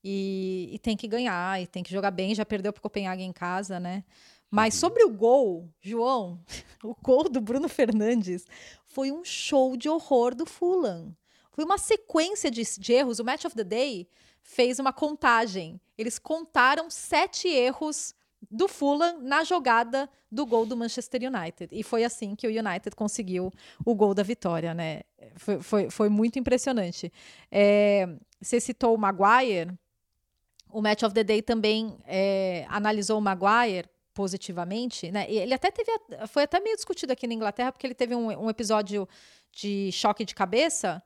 e, e tem que ganhar, e tem que jogar bem. Já perdeu para o Copenhagen em casa, né? Mas sobre o gol, João, *laughs* o gol do Bruno Fernandes foi um show de horror do Fulham. Foi uma sequência de, de erros. O Match of the Day fez uma contagem. Eles contaram sete erros do Fulham na jogada do gol do Manchester United. E foi assim que o United conseguiu o gol da vitória, né? Foi, foi, foi muito impressionante. É, você citou o Maguire. O Match of the Day também é, analisou o Maguire positivamente, né? Ele até teve, foi até meio discutido aqui na Inglaterra porque ele teve um, um episódio de choque de cabeça.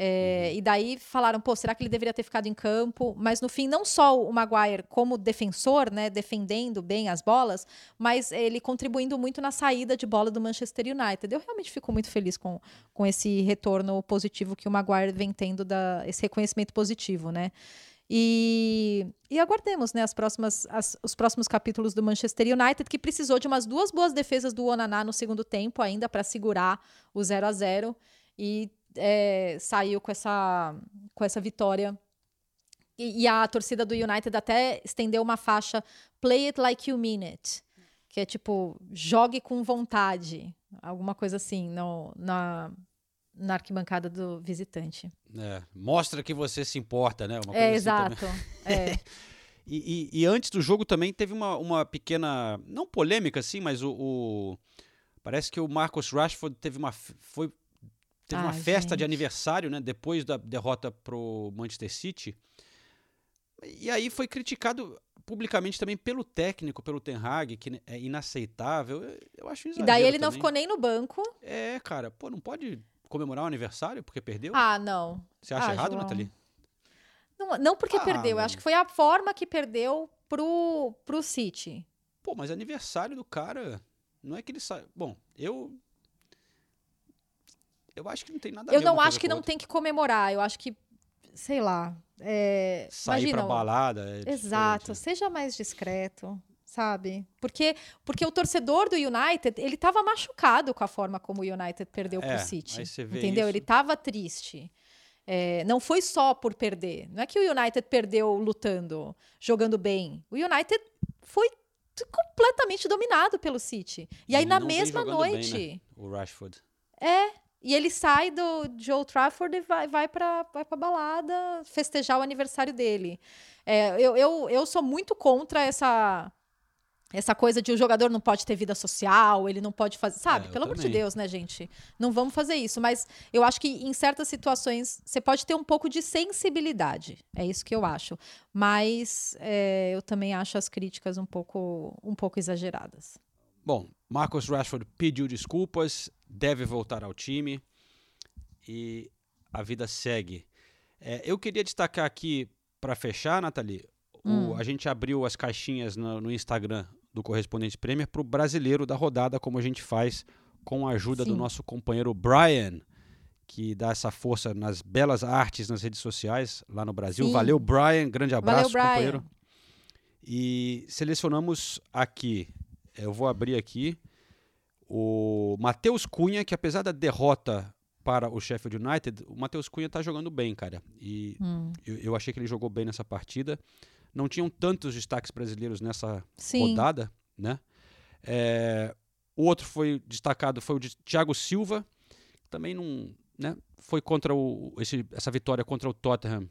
É, E daí falaram, pô, será que ele deveria ter ficado em campo? Mas no fim, não só o Maguire como defensor, né, defendendo bem as bolas, mas ele contribuindo muito na saída de bola do Manchester United. Eu realmente fico muito feliz com, com esse retorno positivo que o Maguire vem tendo, da, esse reconhecimento positivo, né? E, e aguardemos né, as próximas, as- os próximos capítulos do Manchester United, que precisou de umas duas boas defesas do Onaná no segundo tempo ainda para segurar o 0 a 0 e é, saiu com essa, com essa vitória. E, e a torcida do United até estendeu uma faixa Play it like you mean it. Que é tipo, jogue com vontade. Alguma coisa assim no, na, na arquibancada do visitante. É, mostra que você se importa, né? Uma É, assim exato. *laughs* É. E, e- e antes do jogo também teve uma, uma pequena, não polêmica assim, mas o, o- parece que o Marcus Rashford teve uma foi teve uma Ai, festa de gente. aniversário, né, depois da derrota pro Manchester City. E aí foi criticado publicamente também pelo técnico, pelo Ten Hag, que é inaceitável. Eu, eu acho E exagero daí ele não também. ficou nem no banco. É, cara, pô, não pode comemorar o aniversário porque perdeu? Ah, não. Você acha Ah, errado, João. Nathalie? Não, não porque Ah, perdeu, eu mano. acho que foi a forma que perdeu pro, pro City. Pô, mas aniversário do cara, não é que ele sai. Bom, eu. Eu acho que não tem nada a Eu ver não uma acho que não outra. tem que comemorar. Eu acho que, sei lá. É, Sair imagina, pra balada. É Exato, seja mais discreto, sabe? Porque, porque o torcedor do United, ele tava machucado com a forma como o United perdeu É, pro City. aí você vê entendeu? isso. Ele tava triste. É, não foi só por perder. Não é que o United perdeu lutando, jogando bem. O United foi completamente dominado pelo City. E aí, Ele na não mesma jogando bem, noite. né, O Rashford. É. E ele sai do de Old Trafford e vai, vai pra, vai pra balada festejar o aniversário dele. É, eu, eu, eu sou muito contra essa essa coisa de o jogador não pode ter vida social, ele não pode fazer. Sabe? É, Pelo amor de também. Deus, né, gente? Não vamos fazer isso. Mas eu acho que em certas situações você pode ter um pouco de sensibilidade. É isso que eu acho. Mas é, eu também acho as críticas um pouco, um pouco exageradas. Bom, Marcus Rashford pediu desculpas, deve voltar ao time e a vida segue. É, eu queria destacar aqui, para fechar, Nathalie, o- Hum. a gente abriu as caixinhas no, no Instagram do Correspondente Premier para o brasileiro da rodada, como a gente faz com a ajuda do Sim. nosso companheiro Brian, que dá essa força nas belas artes nas redes sociais lá no Brasil. Sim. Valeu, Brian. Grande abraço, Valeu, Brian. companheiro. E selecionamos aqui, eu vou abrir aqui, o Matheus Cunha, que apesar da derrota para o Sheffield United, o Matheus Cunha tá jogando bem, cara. E Hum. eu, eu achei que ele jogou bem nessa partida. Não tinham tantos destaques brasileiros nessa Sim. rodada, né? É, o outro foi destacado foi o de Thiago Silva, também não, né? Foi contra o esse- essa vitória contra o Tottenham.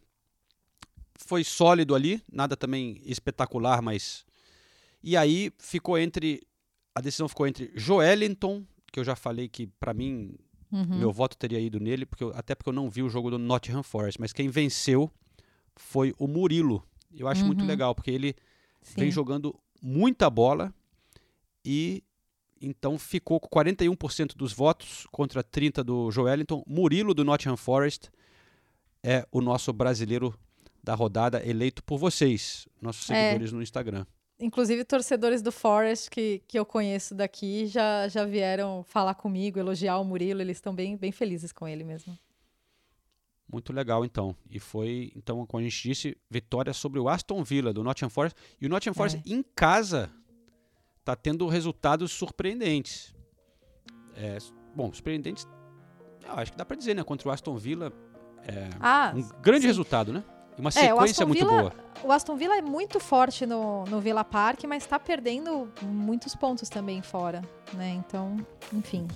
Foi sólido ali, nada também espetacular, mas e aí ficou entre a decisão ficou entre Joelinton, que eu já falei que para mim Uhum. meu voto teria ido nele, porque eu- até porque eu não vi o jogo do Nottingham Forest, mas quem venceu foi o Murilo. Eu acho muito Uhum. legal, porque ele vem Sim. jogando muita bola e então ficou com 41% dos votos contra 30 do Joelinton. Murilo do Nottingham Forest é o nosso brasileiro da rodada eleito por vocês, nossos É. seguidores no Instagram. Inclusive, torcedores do Forest que, que eu conheço daqui já, já vieram falar comigo, elogiar o Murilo. Eles estão bem, bem felizes com ele mesmo. Muito legal, então. E foi, então, como a gente disse, vitória sobre o Aston Villa, do Nottingham Forest. E o Nottingham Forest, em casa, tá tendo resultados surpreendentes. É, bom, surpreendentes, eu acho que dá para dizer, né? Contra o Aston Villa, é Ah, um grande sim. resultado, né? E uma É, o sequência Aston muito Villa- boa. O Aston Villa é muito forte no, no Villa Park, mas está perdendo muitos pontos também fora, né? Então, enfim.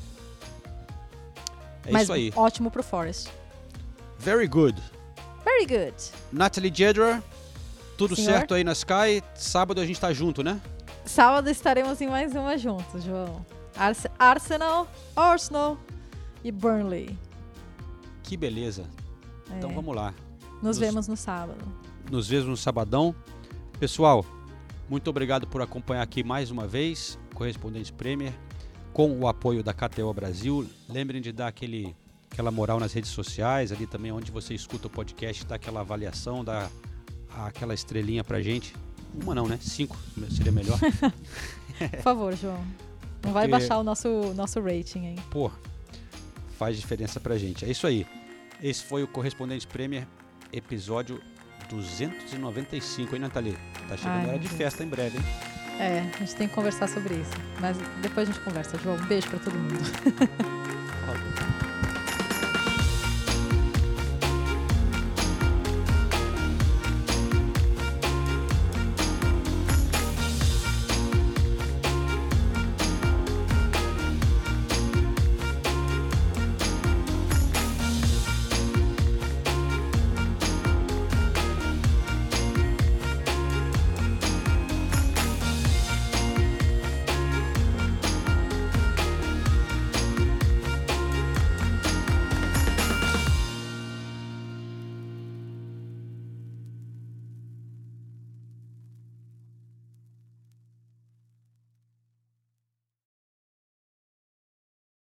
É mas isso aí. ótimo pro Forest. Very good. Very good. Natalie Jedra, tudo Senhor? certo aí na Sky. Sábado a gente tá junto, né? Sábado estaremos em mais uma juntos, João. Arse- Arsenal, Arsenal e Burnley. Que beleza. Então É. vamos lá. Nos vemos no sábado. nos vemos no sabadão. Pessoal, muito obrigado por acompanhar aqui mais uma vez, Correspondente Premier, com o apoio da KTO Brasil. Lembrem de dar aquele, aquela moral nas redes sociais, ali também onde você escuta o podcast, dá aquela avaliação, dá aquela estrelinha pra gente. Uma não, né? Cinco seria melhor. *laughs* Por favor, João. Não vai Porque- baixar o nosso, nosso rating aí. Pô, faz diferença pra gente. É isso aí. Esse foi o Correspondente Premier, episódio 295, hein, Nathalie? Tá chegando Ai, hora de Deus. festa em breve, hein? É, a gente tem que conversar sobre isso. Mas depois a gente conversa, João. Um beijo pra todo mundo. *laughs*